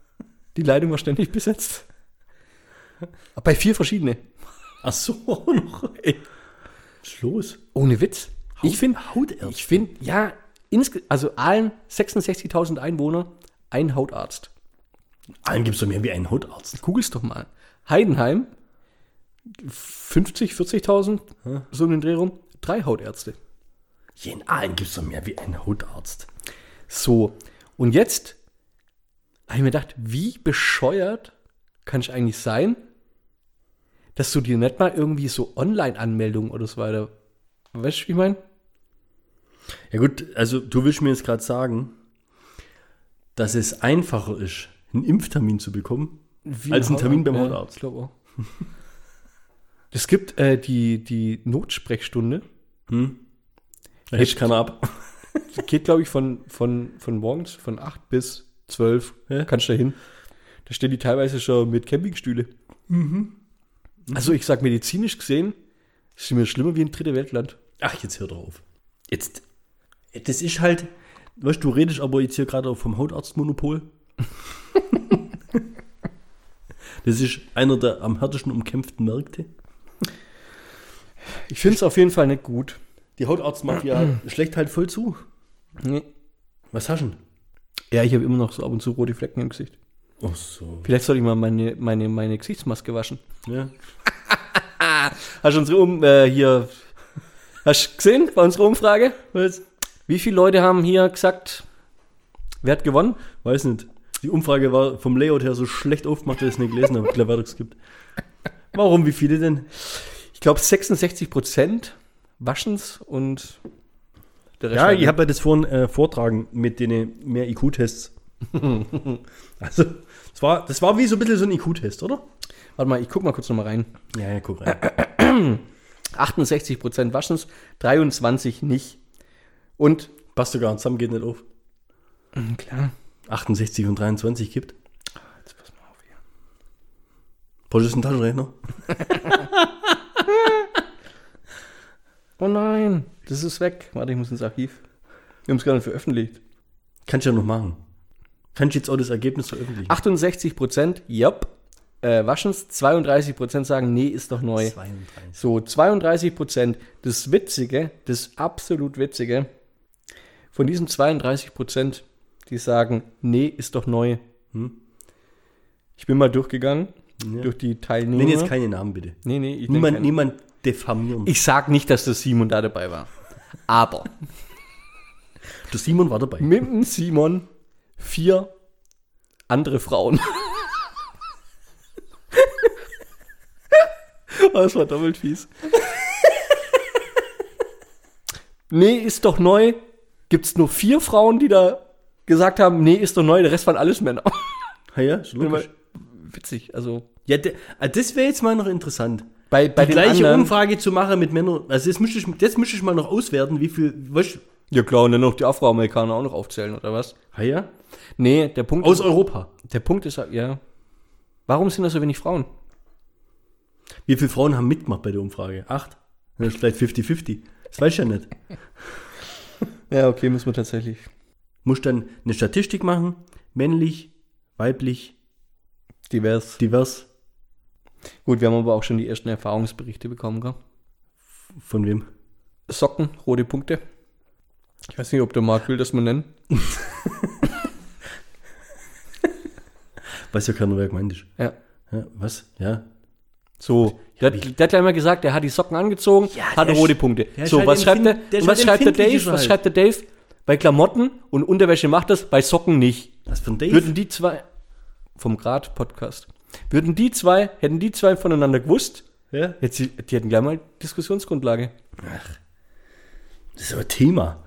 die Leitung war ständig besetzt. Aber bei vier verschiedene. Ach so, auch noch. Ey. Was ist los? Ohne Witz. ich finde, Hautärzte. ich finde, ja, also allen 66.000 Einwohner ein Hautarzt. Allen gibt es doch mehr wie einen Hautarzt. Googel's doch mal. Heidenheim, 50, 40.000, so in den Dreh rum, drei Hautärzte. Hier in Aalen gibt es doch mehr wie einen Hautarzt. So, und jetzt habe ich mir gedacht, wie bescheuert kann ich eigentlich sein, dass du dir nicht mal irgendwie so Online-Anmeldungen oder so weiter, weißt du, wie ich meine? Ja gut, also du willst mir jetzt gerade sagen, dass es einfacher ist, einen Impftermin zu bekommen, als einen Termin beim Hautarzt. Ich glaube auch. Es gibt äh, die, die Notsprechstunde, Da hebt keiner ab. Die geht, glaube ich, von, von, von morgens von 8 bis 12. Ja. Kannst du da hin. Da stehen die teilweise schon mit Campingstühle. Also ich sag medizinisch gesehen, ist mir schlimmer wie ein dritte Weltland. Ach, jetzt hör drauf. Jetzt, das ist halt, weißt du, du redest aber jetzt hier gerade auch vom Hautarztmonopol. das ist einer der am härtesten umkämpften Märkte. Ich finde es auf jeden Fall nicht gut. Die Hautarztmafia schlägt halt voll zu. Nee. Was hast du denn? Ja, ich habe immer noch so ab und zu rote Flecken im Gesicht. Ach so. Vielleicht soll ich mal meine, meine, meine Gesichtsmaske waschen. Ja. Hast du unsere um äh, hier. Hast du gesehen bei unserer Umfrage? Was? Wie viele Leute haben hier gesagt, wer hat gewonnen? Weiß nicht. Die Umfrage war vom Layout her so schlecht aufgemacht, dass ich es nicht gelesen habe. Gleich weitergeskippt. Warum? Wie viele denn? Ich glaube 66 Prozent waschen's und der Rest Ja, halt ich habe ja das vorhin äh, vortragen mit den mehr IQ-Tests. also, das war, das war wie so ein bisschen so ein IQ-Test, oder? Warte mal, ich guck mal kurz noch mal rein. Ja, ja, guck rein. 68 Prozent waschen's, 23 nicht. Und Passt sogar, zusammen geht nicht auf. klar. 68 und 23 gibt. Jetzt pass mal auf hier. Brauchst du einen Taschenrechner? Oh nein, das ist weg. Warte, ich muss ins Archiv. Wir haben es gar nicht veröffentlicht. Kannst du ja noch machen. Kannst du jetzt auch das Ergebnis veröffentlichen? 68 Prozent, yep. äh, Waschens, 32% sagen, nee, ist doch neu. 32. So, 32%. Das Witzige, das absolut Witzige, von diesen 32%, die sagen, nee, ist doch neu. Hm? Ich bin mal durchgegangen, Ja. durch die Teilnehmer. Nenn jetzt keine Namen, bitte. nee, nee, ich, Niemand, niemand, niemand diffamieren. ich sag nicht, dass der Simon da dabei war. Aber Der Simon war dabei. mit dem Simon vier andere Frauen. Oh, das war doppelt fies. nee, ist doch neu. Gibt's nur vier Frauen, die da gesagt haben, nee, ist doch neu, der Rest waren alles Männer. Ja, ja, ist logisch. Witzig, also Ja, ah, das wäre jetzt mal noch interessant. bei, bei Die gleiche anderen, Umfrage zu machen mit Männern. Also das müsste ich, das müsste ich mal noch auswerten, wie viel. Was? Ja klar, und dann noch die Afroamerikaner auch noch aufzählen, oder was? Ah, ja? Nee, der Punkt Aus ist, Europa. der Punkt ist, ja, warum sind da so wenig Frauen? Wie viele Frauen haben mitgemacht bei der Umfrage? Acht? Das ist vielleicht 50-50. Das weiß ich ja nicht. Ja, okay, müssen wir tatsächlich. Muss dann eine Statistik machen. Männlich, weiblich, Divers. divers. Gut, wir haben aber auch schon die ersten Erfahrungsberichte bekommen, gell? Von wem? Socken, rote Punkte. Ich weiß nicht, ob der Marc will das mal nennen. Weiß ja keiner, wer gemeint ist. Ja. Ja, was? Ja. So, der, hat- der hat gleich mal gesagt, er hat die Socken angezogen, Ja, der rote Punkte. So, halt was schreibt der, der was schreibt der Dave? Was schreibt der Dave? Bei Klamotten und Unterwäsche macht das, bei Socken nicht. Was ein Dave? Würden die zwei, vom Grad-Podcast, würden die zwei, hätten die zwei voneinander gewusst, ja? jetzt, die, die hätten gleich mal Diskussionsgrundlage. Das ist aber Thema.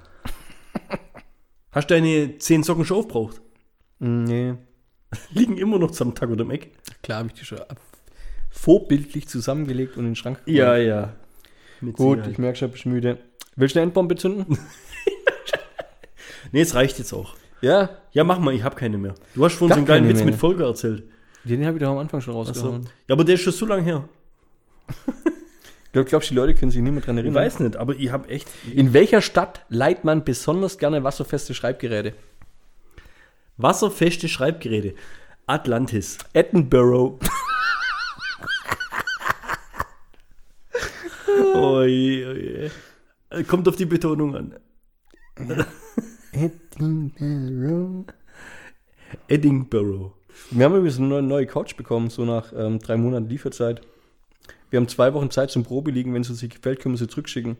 Hast du deine zehn Socken schon aufgebraucht? Nee. Liegen immer noch zusammen Tag oder im Eck. Klar habe ich die schon ab- vorbildlich zusammengelegt und in den Schrank Ja, ja. Mit Gut, Sicherheit. ich merke schon, ich bin müde. Willst du eine Endbombe zünden? Nee, es reicht jetzt auch. ja. Ja, mach mal, ich habe keine mehr. Du hast Gar so einen geilen Witz mehr. mit Volker erzählt. Den habe ich doch am Anfang schon rausgehauen. Ja, aber der ist schon so lange her. Du glaubst, die Leute können sich nicht mehr dran Ich erinnern? weiß nicht, aber ich habe echt. In welcher Stadt leiht man besonders gerne wasserfeste Schreibgeräte? Wasserfeste Schreibgeräte. Atlantis. Edinburgh. Oje, oje. Äh, Kommt auf die Betonung an. Edinburgh. Edinburgh. Wir haben übrigens eine neue, Couch bekommen, so nach ähm, drei Monaten Lieferzeit. Wir haben zwei Wochen Zeit zum Probeliegen. Wenn es uns nicht gefällt, können wir sie zurückschicken.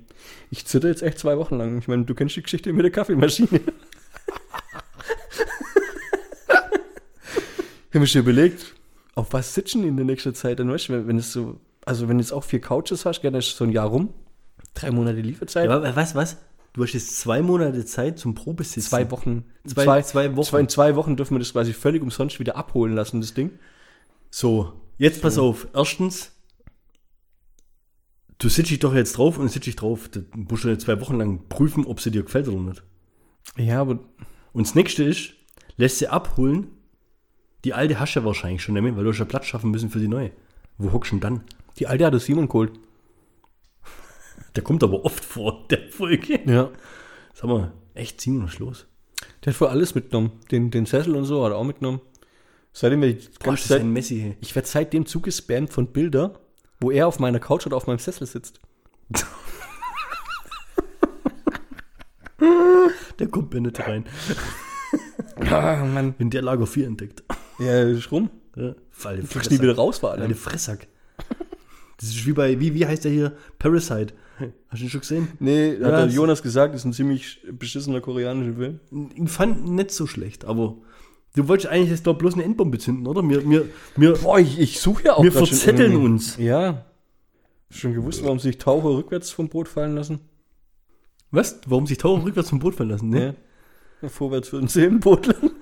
Ich zitter jetzt echt zwei Wochen lang. Ich meine, du kennst die Geschichte mit der Kaffeemaschine. ich habe mir schon überlegt, auf was sitzen in der nächsten Zeit? Dann weißt du, wenn, wenn es so, also wenn du jetzt auch vier Couches hast, gerne ist so ein Jahr rum. Drei Monate Lieferzeit. Ja, was, was? Du hast jetzt zwei Monate Zeit zum Probesitzen. Zwei Wochen. Zwei- zwei Wochen. Zwei, in zwei Wochen dürfen wir das quasi völlig umsonst wieder abholen lassen, das Ding. So, jetzt pass auf. Erstens, du sitzt dich doch jetzt drauf und sitzt dich drauf. Du musst du jetzt zwei Wochen lang prüfen, ob sie dir gefällt oder nicht. Ja, aber Und das nächste ist, lässt sie abholen. Die alte hast du ja wahrscheinlich schon damit, weil du hast ja Platz schaffen müssen für die neue. Wo hockst du denn dann? die alte hat das Simon geholt. Der kommt aber oft vor, der Folge. Ja. Sag mal, echt, wir was los? Der hat voll alles mitgenommen. Den, den Sessel und so hat er auch mitgenommen. Seitdem werde ich Boah, ganz das ist Zeit, ein Messi. hey. ich werde seitdem zugespammt von Bilder, wo er auf meiner Couch oder auf meinem Sessel sitzt. Der kommt mir nicht rein. Ah, Mann. Wenn der Lager 4 entdeckt. Ja, ist rum. Ja, Falle Du nie wieder raus vor Eine allem. Fressack. Das ist wie bei, wie, wie heißt der hier? Parasite. Hast du ihn schon gesehen? Nee, Ja, hat Jonas gesagt, ist ein ziemlich beschissener koreanischer Film. Ich fand ihn nicht so schlecht, aber du wolltest eigentlich jetzt doch bloß eine Endbombe zünden, oder? Wir, wir, wir, Boah, ich, ich suche ja auch wir schon verzetteln irgendwie- uns. Ja. Schon gewusst, warum sich Taucher rückwärts vom Boot fallen lassen? Was? Warum sich Taucher rückwärts vom Boot verlassen? Ne? Ja. Vorwärts für ein Seelenbootler. Schon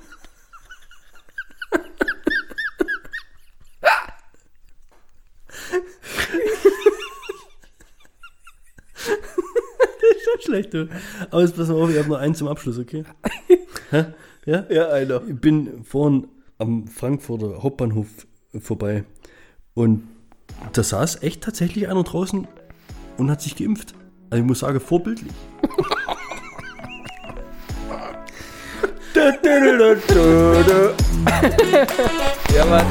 schlecht, du. Aber jetzt pass mal auf, ich habe noch einen zum Abschluss, okay? Hä? Ja? Ja, Alter. Ich bin vorhin am Frankfurter Hauptbahnhof vorbei und da saß echt tatsächlich einer draußen und hat sich geimpft. Also ich muss sagen, vorbildlich. Ja, Mann.